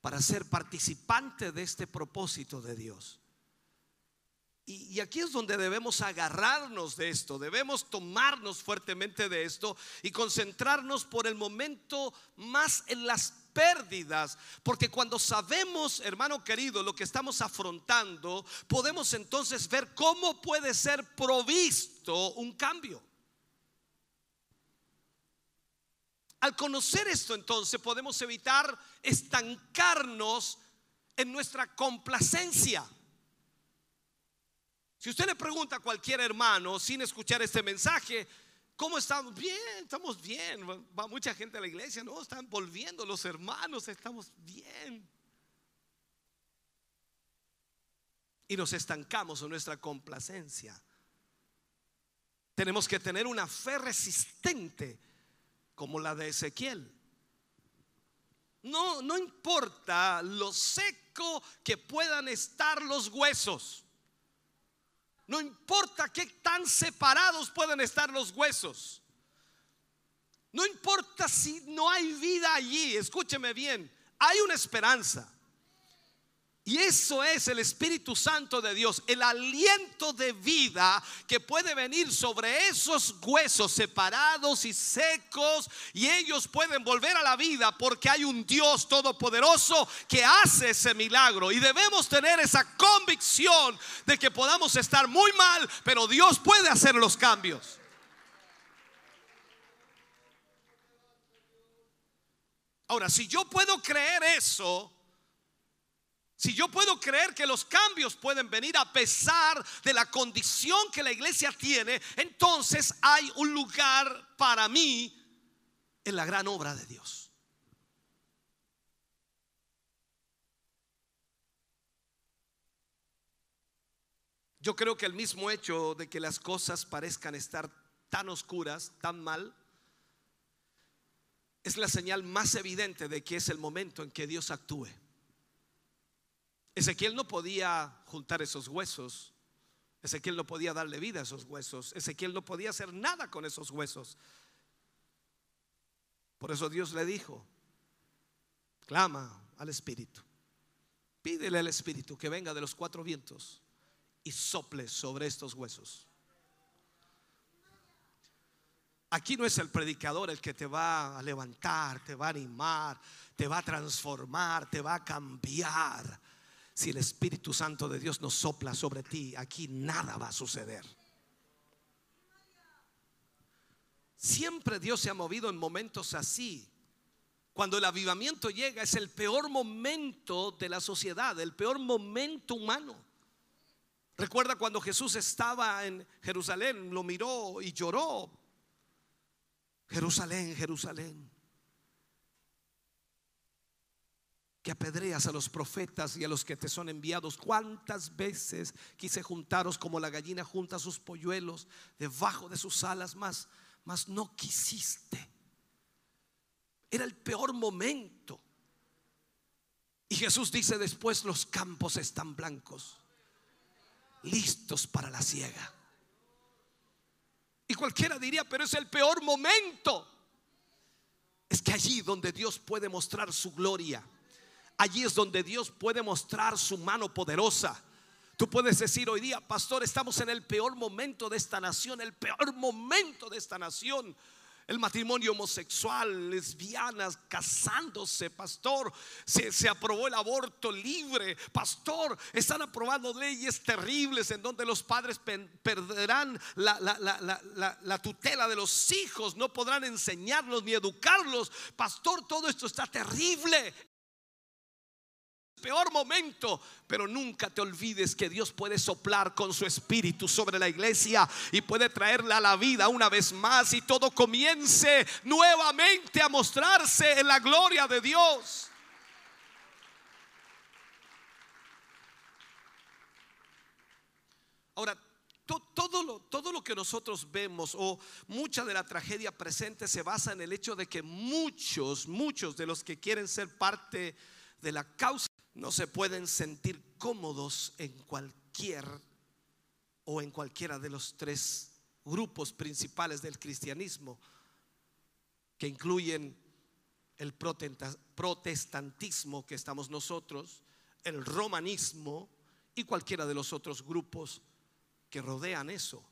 para ser participante de este propósito de Dios. Y, aquí es donde debemos agarrarnos de esto, debemos tomarnos fuertemente de esto y concentrarnos por el momento más en las pérdidas, porque cuando sabemos, hermano querido, lo que estamos afrontando, podemos entonces ver cómo puede ser provisto un cambio. Al conocer esto entonces podemos evitar estancarnos en nuestra complacencia. Si usted le pregunta a cualquier hermano sin escuchar este mensaje, ¿cómo estamos? Bien, estamos bien. Va mucha gente a la iglesia, no, están volviendo los hermanos, estamos bien. Y nos estancamos en nuestra complacencia. Tenemos que tener una fe resistente como la de Ezequiel. No, no importa lo seco que puedan estar los huesos. No importa qué tan separados pueden estar los huesos. No importa si no hay vida allí, escúcheme bien, hay una esperanza. Y eso es el Espíritu Santo de Dios, el aliento de vida que puede venir sobre esos huesos separados y secos y ellos pueden volver a la vida porque hay un Dios todopoderoso que hace ese milagro. Y debemos tener esa convicción de que podamos estar muy mal, pero Dios puede hacer los cambios. Ahora, si yo puedo creer eso, si yo puedo creer que los cambios pueden venir a pesar de la condición que la iglesia tiene, entonces hay un lugar para mí en la gran obra de Dios. Yo creo que el mismo hecho de que las cosas parezcan estar tan oscuras, tan mal, es la señal más evidente de que es el momento en que Dios actúe. Ezequiel no podía juntar esos huesos. Ezequiel no podía darle vida a esos huesos. Ezequiel no podía hacer nada con esos huesos. Por eso Dios le dijo, clama al Espíritu. Pídele al Espíritu que venga de los cuatro vientos y sople sobre estos huesos. Aquí no es el predicador el que te va a levantar, te va a animar, te va a transformar, te va a cambiar. Si el Espíritu Santo de Dios no sopla sobre ti, aquí nada va a suceder. Siempre Dios se ha movido en momentos así. Cuando el avivamiento llega es el peor momento de la sociedad, el peor momento humano. Recuerda cuando Jesús estaba en Jerusalén, lo miró y lloró. Jerusalén, Jerusalén, que apedreas a los profetas y a los que te son enviados. ¿Cuántas veces quise juntaros como la gallina junta sus polluelos debajo de sus alas, mas, mas no quisiste? Era el peor momento. Y Jesús dice después, los campos están blancos, listos para la siega. Y cualquiera diría, pero es el peor momento. Es que allí donde Dios puede mostrar su gloria Allí es donde Dios puede mostrar su mano poderosa. Tú puedes decir hoy día, pastor, estamos en el peor momento de esta nación, el peor momento de esta nación. El matrimonio homosexual, lesbianas, casándose, pastor. Se, aprobó el aborto libre, pastor. Están aprobando leyes terribles en donde los padres perderán la, la tutela de los hijos, no podrán enseñarlos ni educarlos. Pastor, todo esto está terrible peor momento, pero nunca te olvides que Dios puede soplar con su espíritu sobre la iglesia y puede traerla a la vida una vez más y todo comience nuevamente a mostrarse en la gloria de Dios. Ahora, todo lo, todo lo que nosotros vemos o mucha de la tragedia presente se basa en el hecho de que muchos, muchos de los que quieren ser parte de la causa no se pueden sentir cómodos en cualquier o en cualquiera de los tres grupos principales del cristianismo, que incluyen el protestantismo que estamos nosotros, el romanismo y cualquiera de los otros grupos que rodean eso.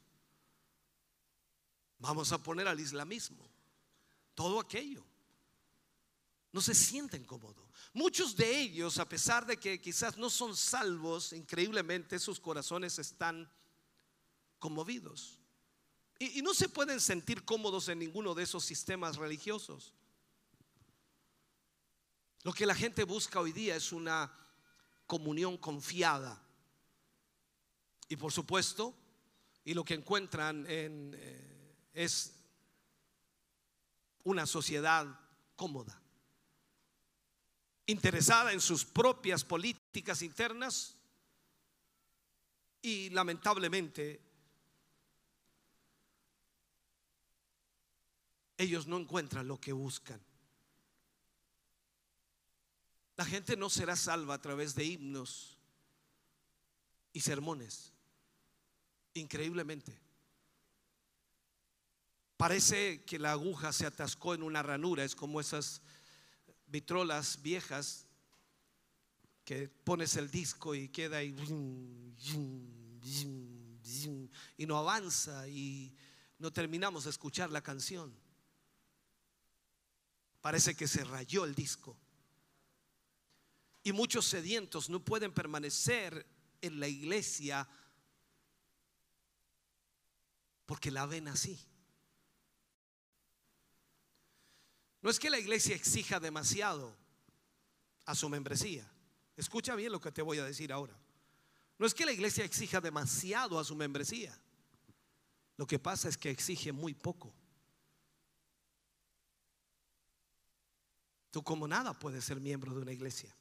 Vamos a poner al islamismo, todo aquello. No se sienten cómodos. Muchos de ellos, a pesar de que quizás no son salvos, increíblemente sus corazones están conmovidos. Y, no se pueden sentir cómodos en ninguno de esos sistemas religiosos. Lo que la gente busca hoy día es una comunión confiada. Y por supuesto, y lo que encuentran en, eh, es una sociedad cómoda interesada en sus propias políticas internas y lamentablemente ellos no encuentran lo que buscan. La gente no será salva a través de himnos y sermones. Increíblemente. Parece que la aguja se atascó en una ranura, es como esas vitrolas viejas que pones el disco y queda ahí y no avanza y no terminamos de escuchar la canción. Parece que se rayó el disco. Y muchos sedientos no pueden permanecer en la iglesia porque la ven así. No es que la iglesia exija demasiado a su membresía. Escucha bien lo que te voy a decir ahora. No es que la iglesia exija demasiado a su membresía. Lo que pasa es que exige muy poco. Tú como nada puedes ser miembro de una iglesia.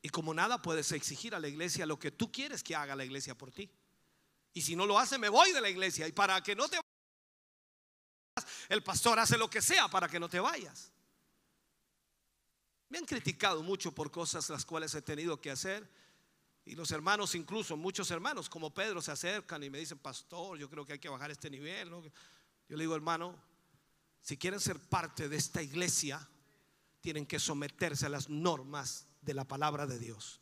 Y como nada puedes exigir a la iglesia lo que tú quieres que haga la iglesia por ti. Y si no lo hace, me voy de la iglesia. Y para que no te el pastor hace lo que sea para que no te vayas. Me han criticado mucho por cosas las cuales he tenido que hacer. Y los hermanos, incluso muchos hermanos como Pedro, se acercan y me dicen, pastor, yo creo que hay que bajar este nivel. Yo le digo, hermano, si quieren ser parte de esta iglesia, tienen que someterse a las normas de la palabra de Dios.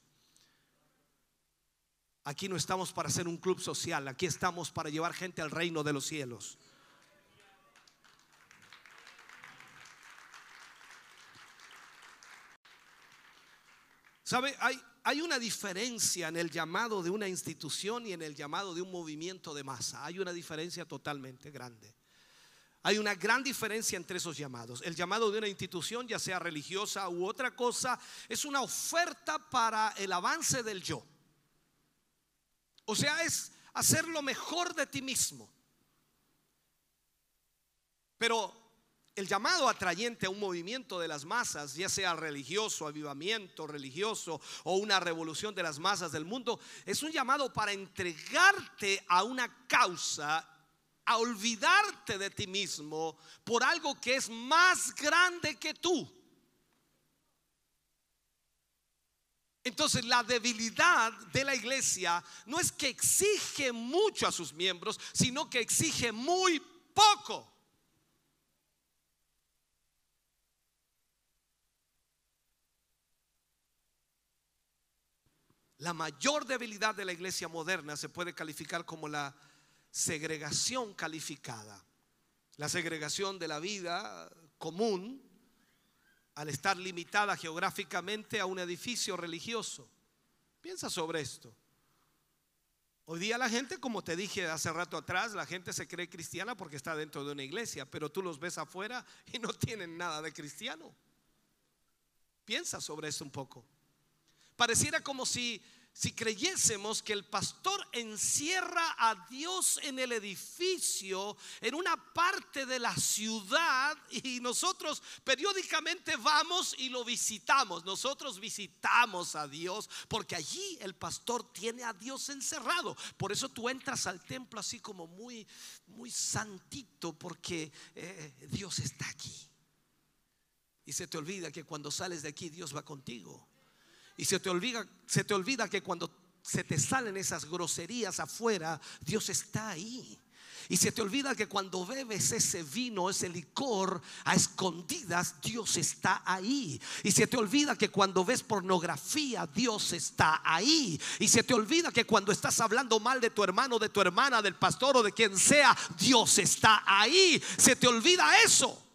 Aquí no estamos para ser un club social, aquí estamos para llevar gente al reino de los cielos. ¿Sabe? Hay, hay una diferencia en el llamado de una institución y en el llamado de un movimiento de masa. Hay una diferencia totalmente grande. Hay una gran diferencia entre esos llamados. El llamado de una institución, ya sea religiosa u otra cosa, es una oferta para el avance del yo. O sea, es hacer lo mejor de ti mismo. Pero el llamado atrayente a un movimiento de las masas, ya sea religioso, avivamiento religioso o una revolución de las masas del mundo, es un llamado para entregarte a una causa, a olvidarte de ti mismo por algo que es más grande que tú. Entonces la debilidad de la iglesia no es que exige mucho a sus miembros, sino que exige muy poco. La mayor debilidad de la iglesia moderna se puede calificar como la segregación calificada. La segregación de la vida común al estar limitada geográficamente a un edificio religioso. Piensa sobre esto. Hoy día la gente, como te dije hace rato atrás, la gente se cree cristiana porque está dentro de una iglesia, pero tú los ves afuera y no tienen nada de cristiano. Piensa sobre eso un poco. Pareciera como si si creyésemos que el pastor encierra a Dios en el edificio, en una parte de la ciudad, y nosotros periódicamente vamos y lo visitamos. Nosotros visitamos a Dios porque allí el pastor tiene a Dios encerrado. Por eso tú entras al templo así como muy, muy santito, porque eh, Dios está aquí. Y se te olvida que cuando sales de aquí Dios va contigo. Y se te olvida, se te olvida que cuando se te salen esas groserías afuera, Dios está ahí. Y se te olvida que cuando bebes ese vino, ese licor a escondidas, Dios está ahí. Y se te olvida que cuando ves pornografía, Dios está ahí. Y se te olvida que cuando estás hablando mal de tu hermano, de tu hermana, del pastor o de quien sea, Dios está ahí. Se te olvida eso.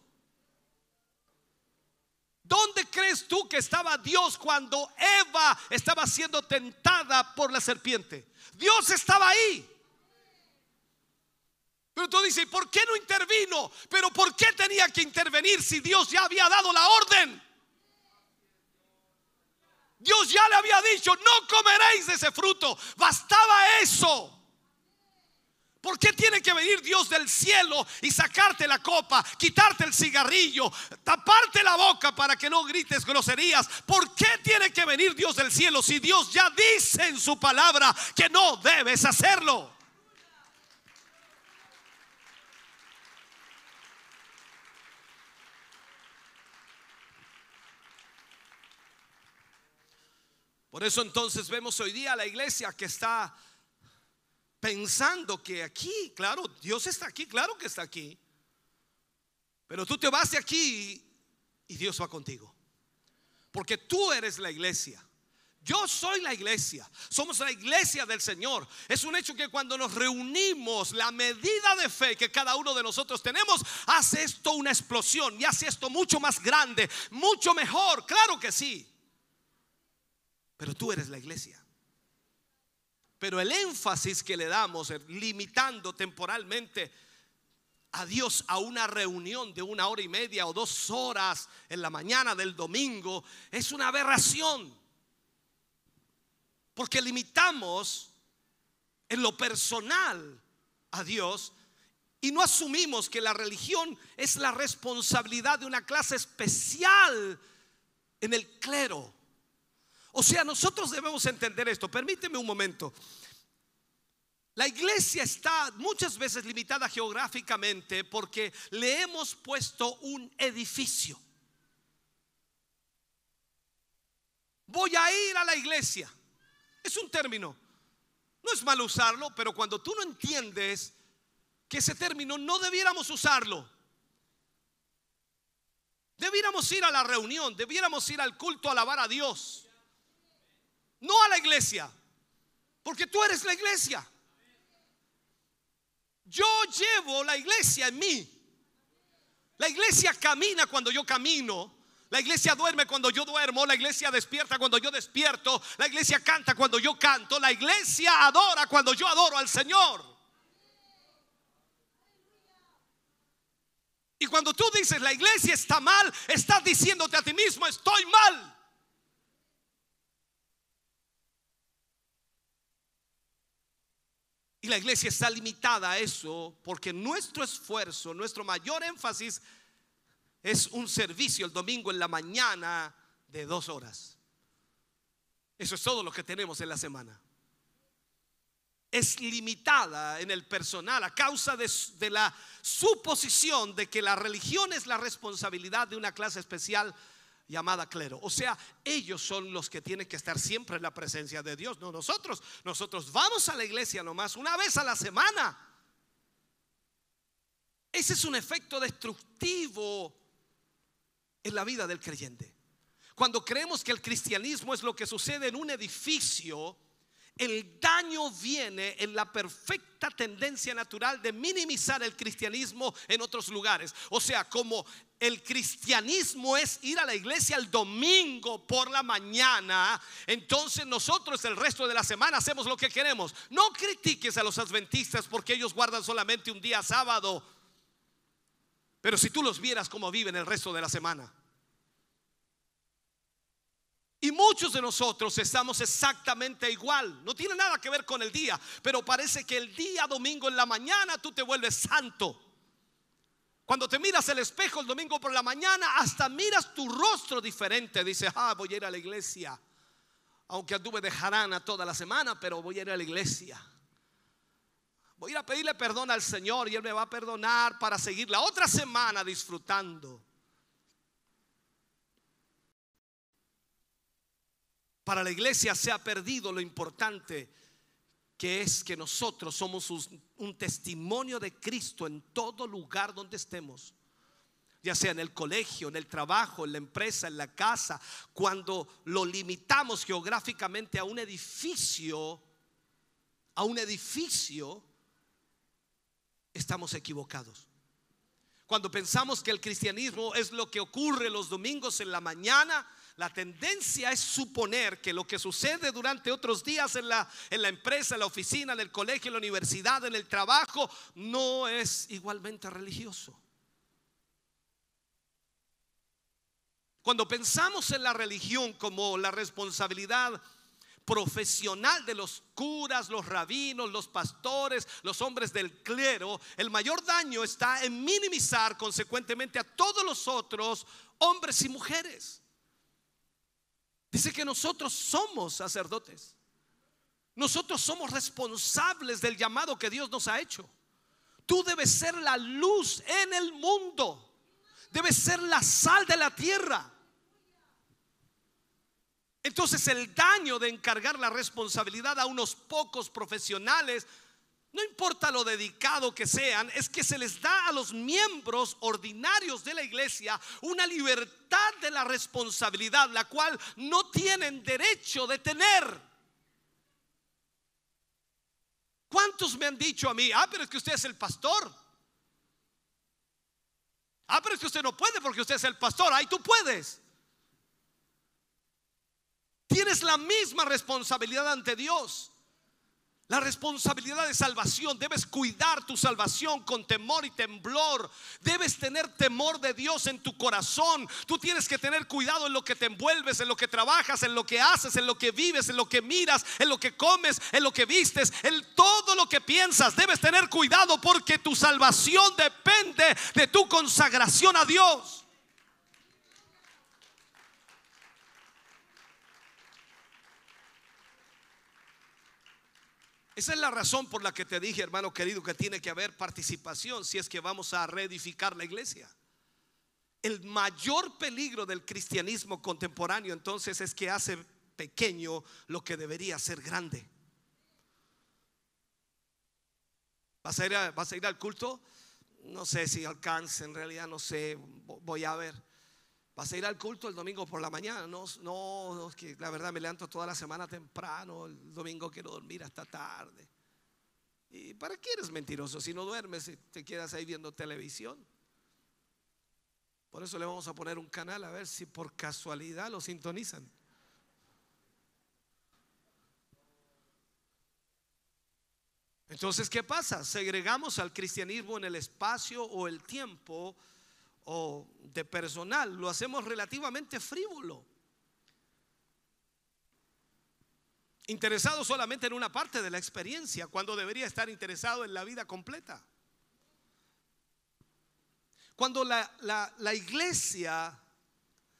¿Dónde crees tú que estaba Dios cuando Eva estaba siendo tentada por la serpiente? Dios estaba ahí. Pero tú dices, ¿por qué no intervino? Pero ¿por qué tenía que intervenir si Dios ya había dado la orden? Dios ya le había dicho, no comeréis de ese fruto. Bastaba eso. ¿Por qué tiene que venir Dios del cielo y sacarte la copa, quitarte el cigarrillo, taparte la boca para que no grites groserías? ¿Por qué tiene que venir Dios del cielo si Dios ya dice en su palabra que no debes hacerlo? Por eso entonces vemos hoy día la iglesia que está pensando que aquí, claro, Dios está aquí, claro que está aquí. Pero tú te vas de aquí y Dios va contigo. Porque tú eres la iglesia. Yo soy la iglesia. Somos la iglesia del Señor. Es un hecho que cuando nos reunimos, la medida de fe que cada uno de nosotros tenemos hace esto una explosión y hace esto mucho más grande, mucho mejor. Claro que sí. Pero tú eres la iglesia. Pero el énfasis que le damos, eh, limitando temporalmente a Dios a una reunión de una hora y media o dos horas en la mañana del domingo, es una aberración. Porque limitamos en lo personal a Dios y no asumimos que la religión es la responsabilidad de una clase especial en el clero. O sea, nosotros debemos entender esto. Permíteme un momento. La iglesia está muchas veces limitada geográficamente porque le hemos puesto un edificio. Voy a ir a la iglesia. Es un término. No es mal usarlo, pero cuando tú no entiendes que ese término no debiéramos usarlo. Debiéramos ir a la reunión, debiéramos ir al culto a alabar a Dios no a la iglesia, porque tú eres la iglesia. Yo llevo la iglesia en mí. La iglesia camina cuando yo camino. La iglesia duerme cuando yo duermo, la iglesia despierta cuando yo despierto, la iglesia canta cuando yo canto, la iglesia adora cuando yo adoro al Señor. Y cuando tú dices la iglesia está mal, estás diciéndote a ti mismo, estoy mal. La iglesia está limitada a eso porque nuestro esfuerzo, nuestro mayor énfasis es un servicio el domingo en la mañana de dos horas. Eso es todo lo que tenemos en la semana. Es limitada en el personal a causa de, la suposición de que la religión es la responsabilidad de una clase especial llamada clero. O sea, ellos son los que tienen que estar siempre en la presencia de Dios, no nosotros. Nosotros vamos a la iglesia nomás una vez a la semana. Ese es un efecto destructivo en la vida del creyente. Cuando creemos que el cristianismo es lo que sucede en un edificio, el daño viene en la perfecta tendencia natural de minimizar el cristianismo en otros lugares. O sea, como el cristianismo es ir a la iglesia el domingo por la mañana, entonces nosotros el resto de la semana hacemos lo que queremos. No critiques a los adventistas porque ellos guardan solamente un día sábado. Pero si tú los vieras cómo viven el resto de la semana. Y muchos de nosotros estamos exactamente igual. No tiene nada que ver con el día, pero parece que el día domingo en la mañana tú te vuelves santo. Cuando te miras el espejo el domingo por la mañana, hasta miras tu rostro diferente. Dices, ah, voy a ir a la iglesia. Aunque anduve de jarana toda la semana, pero voy a ir a la iglesia. Voy a ir a pedirle perdón al Señor y Él me va a perdonar para seguir la otra semana disfrutando. Para la iglesia se ha perdido lo importante que es que nosotros somos un testimonio de Cristo en todo lugar donde estemos ya sea en el colegio, en el trabajo, en la empresa, en la casa, cuando lo limitamos geográficamente a un edificio, a un edificio, estamos equivocados. Cuando pensamos que el cristianismo es lo que ocurre los domingos en la mañana, la tendencia es suponer que lo que sucede durante otros días en la, en la empresa, en la oficina, en el colegio, en la universidad, en el trabajo, no es igualmente religioso. Cuando pensamos en la religión como la responsabilidad profesional de los curas, los rabinos, los pastores, los hombres del clero, el mayor daño está en minimizar consecuentemente a todos los otros hombres y mujeres. Dice que nosotros somos sacerdotes. Nosotros somos responsables del llamado que Dios nos ha hecho. Tú debes ser la luz en el mundo. Debes ser la sal de la tierra. Entonces el daño de encargar la responsabilidad a unos pocos profesionales no importa lo dedicado que sean, es que se les da a los miembros ordinarios de la iglesia una libertad de la responsabilidad, la cual no tienen derecho de tener. ¿Cuántos me han dicho a mí, ah, pero es que usted es el pastor? Ah, pero es que usted no puede porque usted es el pastor. Ahí tú puedes. Tienes la misma responsabilidad ante Dios. La responsabilidad de salvación, debes cuidar tu salvación con temor y temblor. Debes tener temor de Dios en tu corazón. Tú tienes que tener cuidado en lo que te envuelves, en lo que trabajas, en lo que haces, en lo que vives, en lo que miras, en lo que comes, en lo que vistes, en todo lo que piensas. Debes tener cuidado porque tu salvación depende de tu consagración a Dios. Esa es la razón por la que te dije, hermano querido, que tiene que haber participación si es que vamos a reedificar la iglesia. El mayor peligro del cristianismo contemporáneo entonces es que hace pequeño lo que debería ser grande. ¿Vas a ir, al culto? No sé si alcance, en realidad no sé, voy a ver. ¿Vas a ir al culto el domingo por la mañana? No, no, que la verdad me levanto toda la semana temprano, el domingo quiero dormir hasta tarde. ¿Y para qué eres mentiroso si no duermes y te quedas ahí viendo televisión? Por eso le vamos a poner un canal a ver si por casualidad lo sintonizan. Entonces, ¿qué pasa? Segregamos al cristianismo en el espacio o el tiempo o de personal, lo hacemos relativamente frívolo. Interesado solamente en una parte de la experiencia, cuando debería estar interesado en la vida completa. Cuando la, la iglesia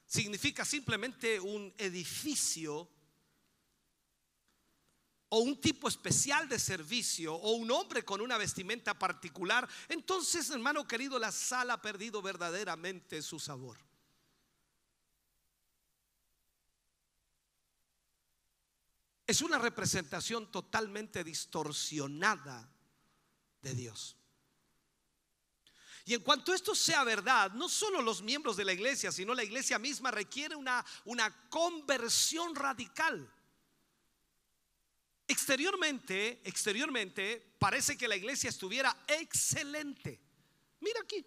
significa simplemente un edificio o un tipo especial de servicio o un hombre con una vestimenta particular, entonces, hermano querido, la sala ha perdido verdaderamente su sabor. Es una representación totalmente distorsionada de Dios. Y en cuanto esto sea verdad, no solo los miembros de la iglesia, sino la iglesia misma requiere una, una conversión radical. Exteriormente, exteriormente, parece que la iglesia estuviera excelente. Mira aquí.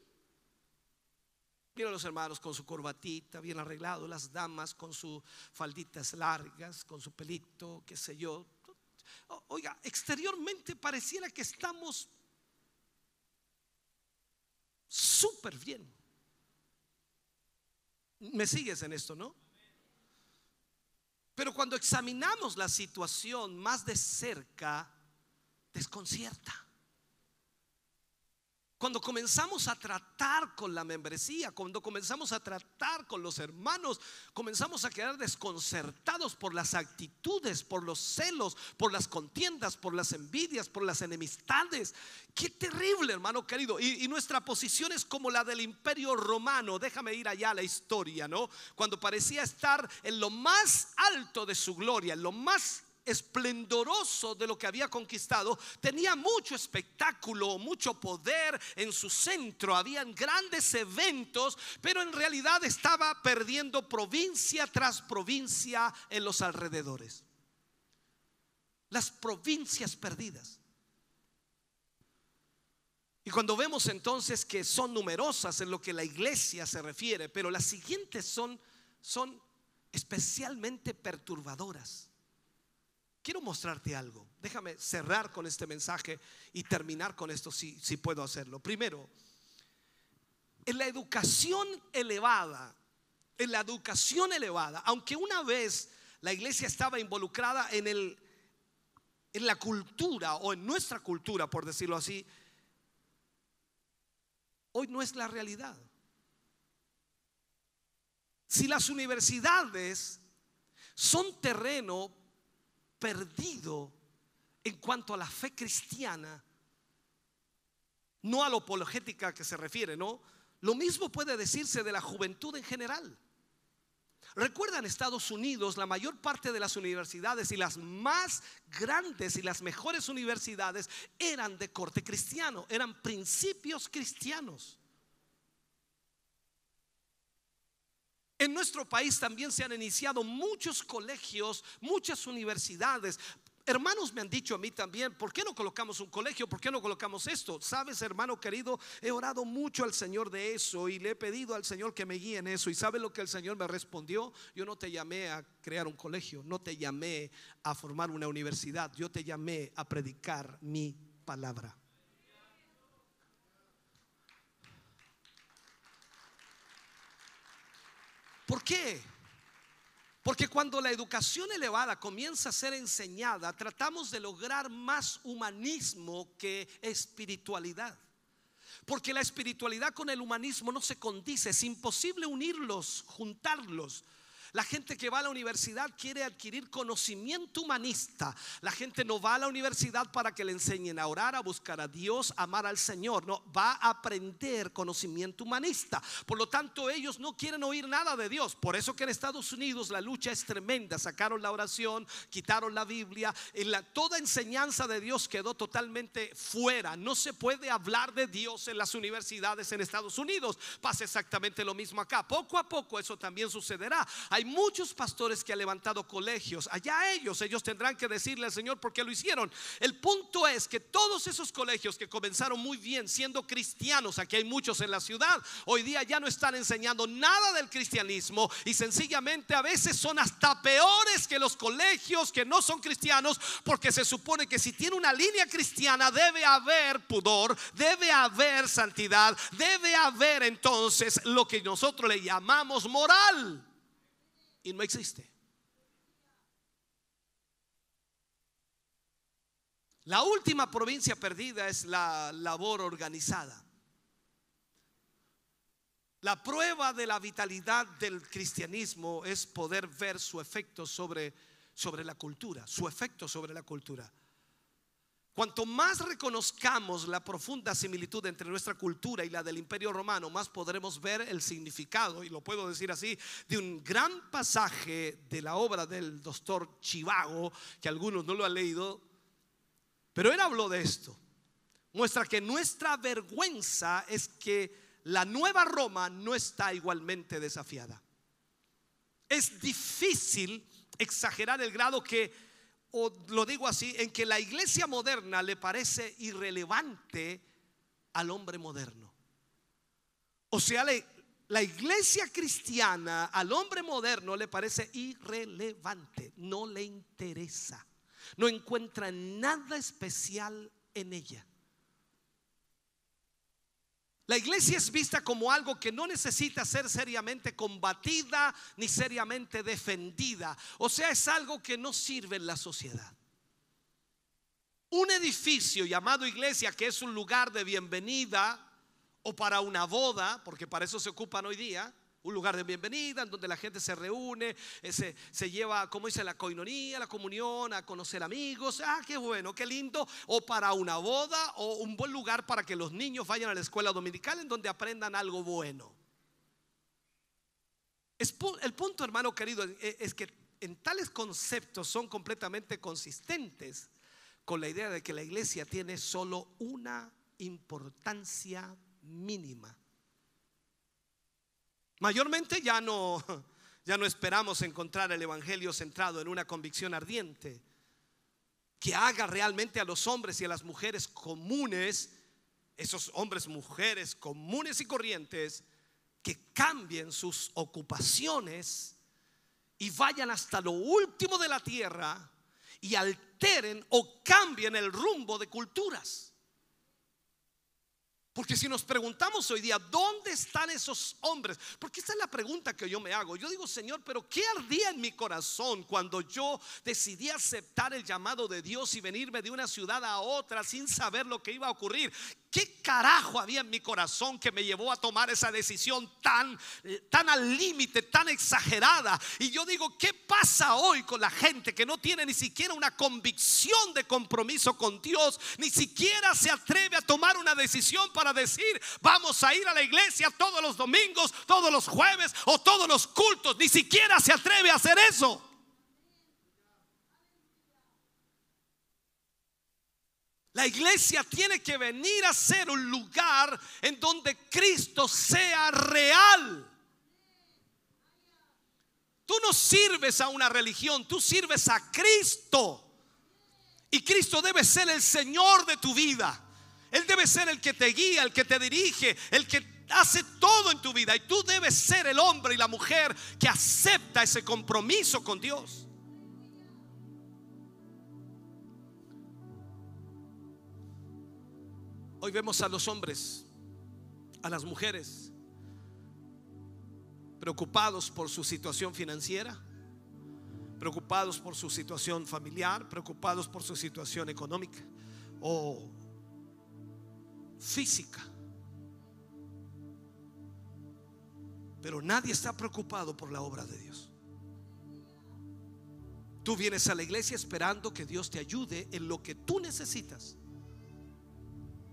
Mira los hermanos con su corbatita bien arreglado, las damas con sus falditas largas, con su pelito, qué sé yo. Oiga, exteriormente pareciera que estamos súper bien. ¿Me sigues en esto, no? Pero cuando examinamos la situación más de cerca, desconcierta. Cuando comenzamos a tratar con la membresía, cuando comenzamos a tratar con los hermanos, comenzamos a quedar desconcertados por las actitudes, por los celos, por las contiendas, por las envidias, por las enemistades. Qué terrible, hermano querido. Y, nuestra posición es como la del imperio romano. Déjame ir allá a la historia, ¿no? Cuando parecía estar en lo más alto de su gloria, en lo más esplendoroso de lo que había conquistado, tenía mucho espectáculo, mucho poder en su centro, habían grandes eventos, pero en realidad estaba perdiendo provincia tras provincia en los alrededores. Las provincias perdidas. Y cuando vemos entonces que son numerosas en lo que la iglesia se refiere, pero las siguientes son, son especialmente perturbadoras. Quiero mostrarte algo. Déjame cerrar con este mensaje y terminar con esto si, si puedo hacerlo. Primero, en la educación elevada, en la educación elevada, aunque una vez la iglesia estaba involucrada en, el, en la cultura o en nuestra cultura, por decirlo así, hoy no es la realidad. Si las universidades son terreno perdido en cuanto a la fe cristiana, no a la apologética que se refiere, ¿no? Lo mismo puede decirse de la juventud en general. Recuerda en Estados Unidos la mayor parte de las universidades y las más grandes y las mejores universidades eran de corte cristiano, eran principios cristianos. En nuestro país también se han iniciado muchos colegios, muchas universidades. Hermanos me han dicho a mí también, ¿por qué no colocamos un colegio? ¿Por qué no colocamos esto? Sabes, hermano querido, he orado mucho al Señor de eso y le he pedido al Señor que me guíe en eso. ¿Y sabe lo que el Señor me respondió? Yo no te llamé a crear un colegio, no te llamé a formar una universidad, yo te llamé a predicar mi palabra. ¿Por qué? Porque cuando la educación elevada comienza a ser enseñada, tratamos de lograr más humanismo que espiritualidad. Porque la espiritualidad con el humanismo no se condice, es imposible unirlos, juntarlos. La gente que va a la universidad quiere adquirir conocimiento humanista. La gente no va a la universidad para que le enseñen a orar, a buscar a Dios, a amar al Señor. No, va a aprender conocimiento humanista. Por lo tanto, ellos no quieren oír nada de Dios. Por eso que en Estados Unidos la lucha es tremenda. Sacaron la oración, quitaron la Biblia. toda enseñanza de Dios quedó totalmente fuera. No se puede hablar de Dios en las universidades en Estados Unidos. Pasa exactamente lo mismo acá. Poco a poco eso también sucederá. Muchos pastores que han levantado colegios. Allá ellos, ellos tendrán que decirle al Señor por qué lo hicieron. El punto es que todos esos colegios que comenzaron muy bien siendo cristianos, aquí hay muchos en la ciudad, hoy día ya no están enseñando nada del cristianismo y sencillamente a veces son hasta peores que los colegios que no son cristianos porque se supone que si tiene una línea cristiana debe haber pudor, debe haber santidad, debe haber entonces lo que nosotros le llamamos moral y no existe. La última provincia perdida es la labor organizada. La prueba de la vitalidad del cristianismo es poder ver su efecto sobre, sobre la cultura, su efecto sobre la cultura. Cuanto más reconozcamos la profunda similitud entre nuestra cultura y la del imperio romano, más podremos ver el significado, y lo puedo decir así, de un gran pasaje de la obra del doctor Chivago, que algunos no lo han leído, pero él habló de esto. Muestra que nuestra vergüenza es que la nueva Roma no está igualmente desafiada. Es difícil exagerar el grado que o lo digo así, en que la iglesia moderna le parece irrelevante al hombre moderno. O sea, la iglesia cristiana al hombre moderno le parece irrelevante, no le interesa, no encuentra nada especial en ella. La iglesia es vista como algo que no necesita ser seriamente combatida ni seriamente defendida. O sea, es algo que no sirve en la sociedad. Un edificio llamado iglesia, que es un lugar de bienvenida o para una boda, porque para eso se ocupan hoy día, un lugar de bienvenida en donde la gente se reúne, eh, se, se, lleva, como dice, la coinonía, la comunión, a conocer amigos. Ah, qué bueno, qué lindo. O para una boda o un buen lugar para que los niños vayan a la escuela dominical en donde aprendan algo bueno. Es, el punto, hermano querido, e, es que en tales conceptos son completamente consistentes con la idea de que la iglesia tiene solo una importancia mínima Mayormente ya no, ya no esperamos encontrar el Evangelio centrado en una convicción ardiente que haga realmente a los hombres y a las mujeres comunes, esos hombres, mujeres comunes y corrientes, que cambien sus ocupaciones y vayan hasta lo último de la tierra y alteren o cambien el rumbo de culturas. Porque si nos preguntamos hoy día, ¿dónde están esos hombres? Porque esta es la pregunta que yo me hago. Yo digo, Señor, pero ¿qué ardía en mi corazón cuando yo decidí aceptar el llamado de Dios y venirme de una ciudad a otra sin saber lo que iba a ocurrir? ¿Qué carajo había en mi corazón que me llevó a tomar esa decisión tan, tan al límite, tan exagerada? Y yo digo, ¿qué pasa hoy con la gente que no tiene ni siquiera una convicción de compromiso con Dios? Ni siquiera se atreve a tomar una decisión para decir, vamos a ir a la iglesia todos los domingos, todos los jueves o todos los cultos. Ni siquiera se atreve a hacer eso. La iglesia tiene que venir a ser un lugar en donde Cristo sea real. Tú no sirves a una religión, tú sirves a Cristo. Y Cristo debe ser el Señor de tu vida. Él debe ser el que te guía, el que te dirige, el que hace todo en tu vida. Y tú debes ser el hombre y la mujer que acepta ese compromiso con Dios. Hoy vemos a los hombres, a las mujeres, preocupados por su situación financiera, preocupados por su situación familiar, preocupados por su situación económica o física. Pero nadie está preocupado por la obra de Dios. Tú vienes a la iglesia esperando que Dios te ayude en lo que tú necesitas.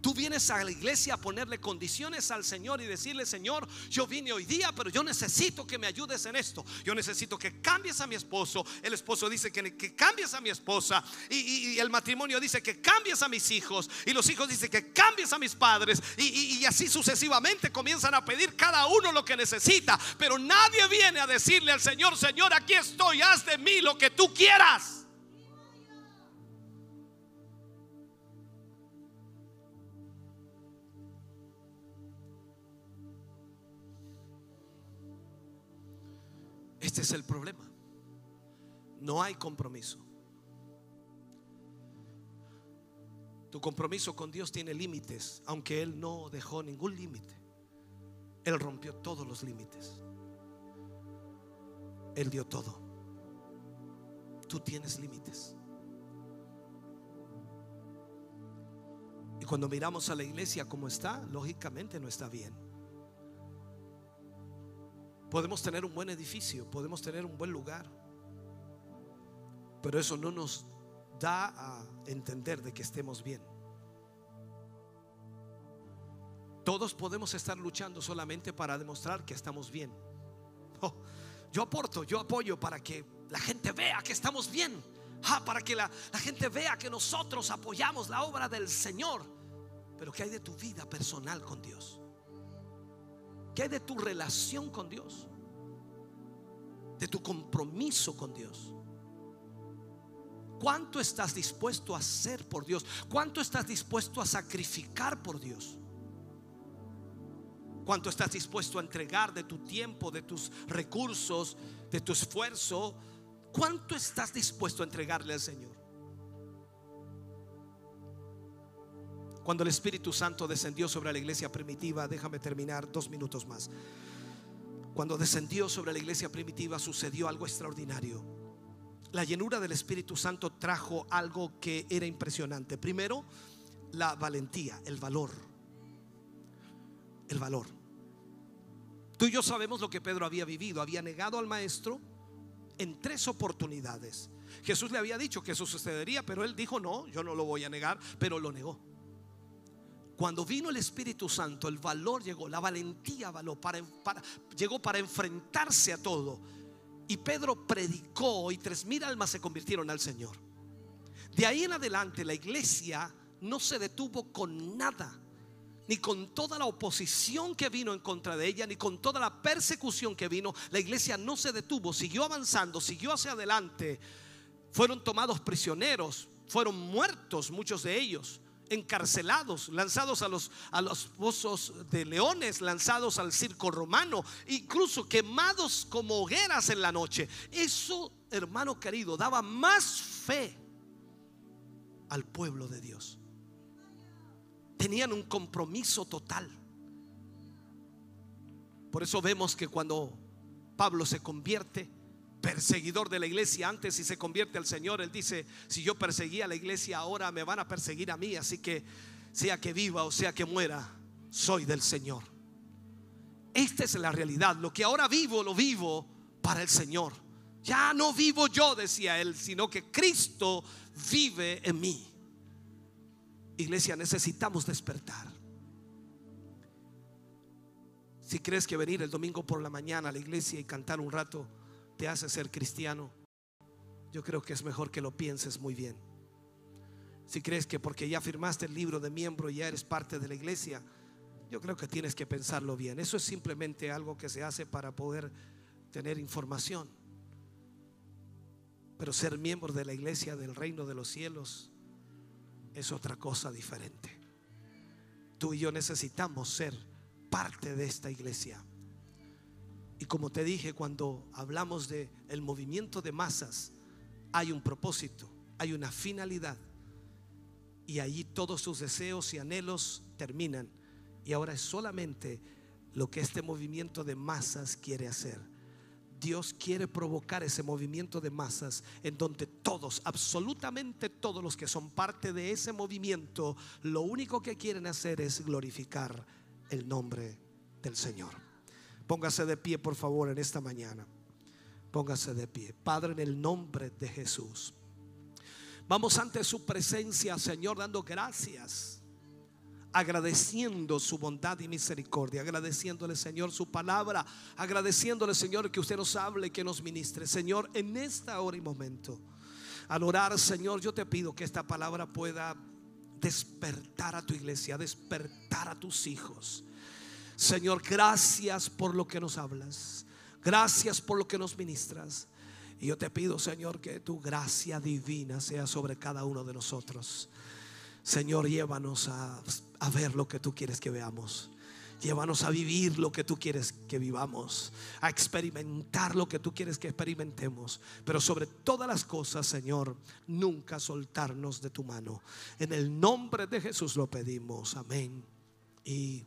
Tú vienes a la iglesia a ponerle condiciones al Señor y decirle, Señor, yo vine hoy día, pero yo necesito que me ayudes en esto. Yo necesito que cambies a mi esposo. El esposo dice que, que cambies a mi esposa. Y, el matrimonio dice que cambies a mis hijos. Y los hijos dicen que cambies a mis padres. Y, y así sucesivamente comienzan a pedir cada uno lo que necesita. Pero nadie viene a decirle al Señor, Señor, aquí estoy, haz de mí lo que tú quieras. Este es el problema. No hay compromiso. Tu compromiso con Dios tiene límites, aunque Él no dejó ningún límite. Él rompió todos los límites. Él dio todo. Tú tienes límites. Y cuando miramos a la iglesia como está, lógicamente no está bien. Podemos tener un buen edificio, podemos tener un buen lugar, pero eso no nos da a entender de que estemos bien. Todos podemos estar luchando solamente para demostrar que estamos bien. Oh, yo aporto, yo apoyo para que la gente vea que estamos bien. Ah, para que la, la gente vea que nosotros apoyamos la obra del Señor. Pero ¿qué hay de tu vida personal con Dios? ¿Qué de tu relación con Dios? De tu compromiso con Dios. ¿Cuánto estás dispuesto a hacer por Dios? ¿Cuánto estás dispuesto a sacrificar por Dios? ¿Cuánto estás dispuesto a entregar de tu tiempo, de tus recursos, de tu esfuerzo? ¿Cuánto estás dispuesto a entregarle al Señor? Cuando el Espíritu Santo descendió sobre la iglesia primitiva, déjame terminar dos minutos más. Cuando descendió sobre la iglesia primitiva sucedió algo extraordinario. La llenura del Espíritu Santo trajo algo que era impresionante. Primero, la valentía, el valor. El valor. Tú y yo sabemos lo que Pedro había vivido. Había negado al maestro en tres oportunidades. Jesús le había dicho que eso sucedería, pero él dijo, no, yo no lo voy a negar, pero lo negó. Cuando vino el Espíritu Santo, el valor llegó, la valentía para, llegó para enfrentarse a todo. Y Pedro predicó y tres mil almas se convirtieron al Señor. De ahí en adelante la iglesia no se detuvo con nada ni con toda la oposición que vino en contra de ella, ni con toda la persecución que vino, la iglesia no se detuvo, siguió avanzando, siguió hacia adelante. Fueron tomados prisioneros, fueron muertos muchos de ellos, encarcelados, lanzados a los, a los pozos de leones, lanzados al circo romano, incluso quemados como hogueras en la noche. Eso, hermano querido, daba más fe al pueblo de Dios tenían un compromiso total. Por eso vemos que cuando Pablo se convierte, perseguidor de la iglesia antes y se convierte al Señor, él dice, si yo perseguía a la iglesia ahora me van a perseguir a mí, así que sea que viva o sea que muera, soy del Señor. Esta es la realidad, lo que ahora vivo lo vivo para el Señor. Ya no vivo yo, decía él, sino que Cristo vive en mí. Iglesia, necesitamos despertar. Si crees que venir el domingo por la mañana a la iglesia y cantar un rato te hace ser cristiano, yo creo que es mejor que lo pienses muy bien. Si crees que porque ya firmaste el libro de miembro ya eres parte de la iglesia, yo creo que tienes que pensarlo bien. Eso es simplemente algo que se hace para poder tener información. Pero ser miembro de la iglesia del reino de los cielos es otra cosa diferente. Tú y yo necesitamos ser parte de esta iglesia. Y como te dije cuando hablamos de el movimiento de masas, hay un propósito, hay una finalidad. Y allí todos sus deseos y anhelos terminan. Y ahora es solamente lo que este movimiento de masas quiere hacer Dios quiere provocar ese movimiento de masas en donde todos, absolutamente todos los que son parte de ese movimiento, lo único que quieren hacer es glorificar el nombre del Señor. Póngase de pie, por favor, en esta mañana. Póngase de pie. Padre, en el nombre de Jesús. Vamos ante su presencia, Señor, dando gracias agradeciendo su bondad y misericordia, agradeciéndole, Señor, su palabra, agradeciéndole, Señor, que usted nos hable, que nos ministre. Señor, en esta hora y momento, al orar, Señor, yo te pido que esta palabra pueda despertar a tu iglesia, despertar a tus hijos. Señor, gracias por lo que nos hablas. Gracias por lo que nos ministras. Y yo te pido, Señor, que tu gracia divina sea sobre cada uno de nosotros. Señor, llévanos a, ver lo que tú quieres que veamos. Llévanos a vivir lo que tú quieres que vivamos, a experimentar lo que tú quieres que experimentemos. Pero sobre todas las cosas, Señor, nunca soltarnos de tu mano. En el nombre de Jesús lo pedimos. Amén. Y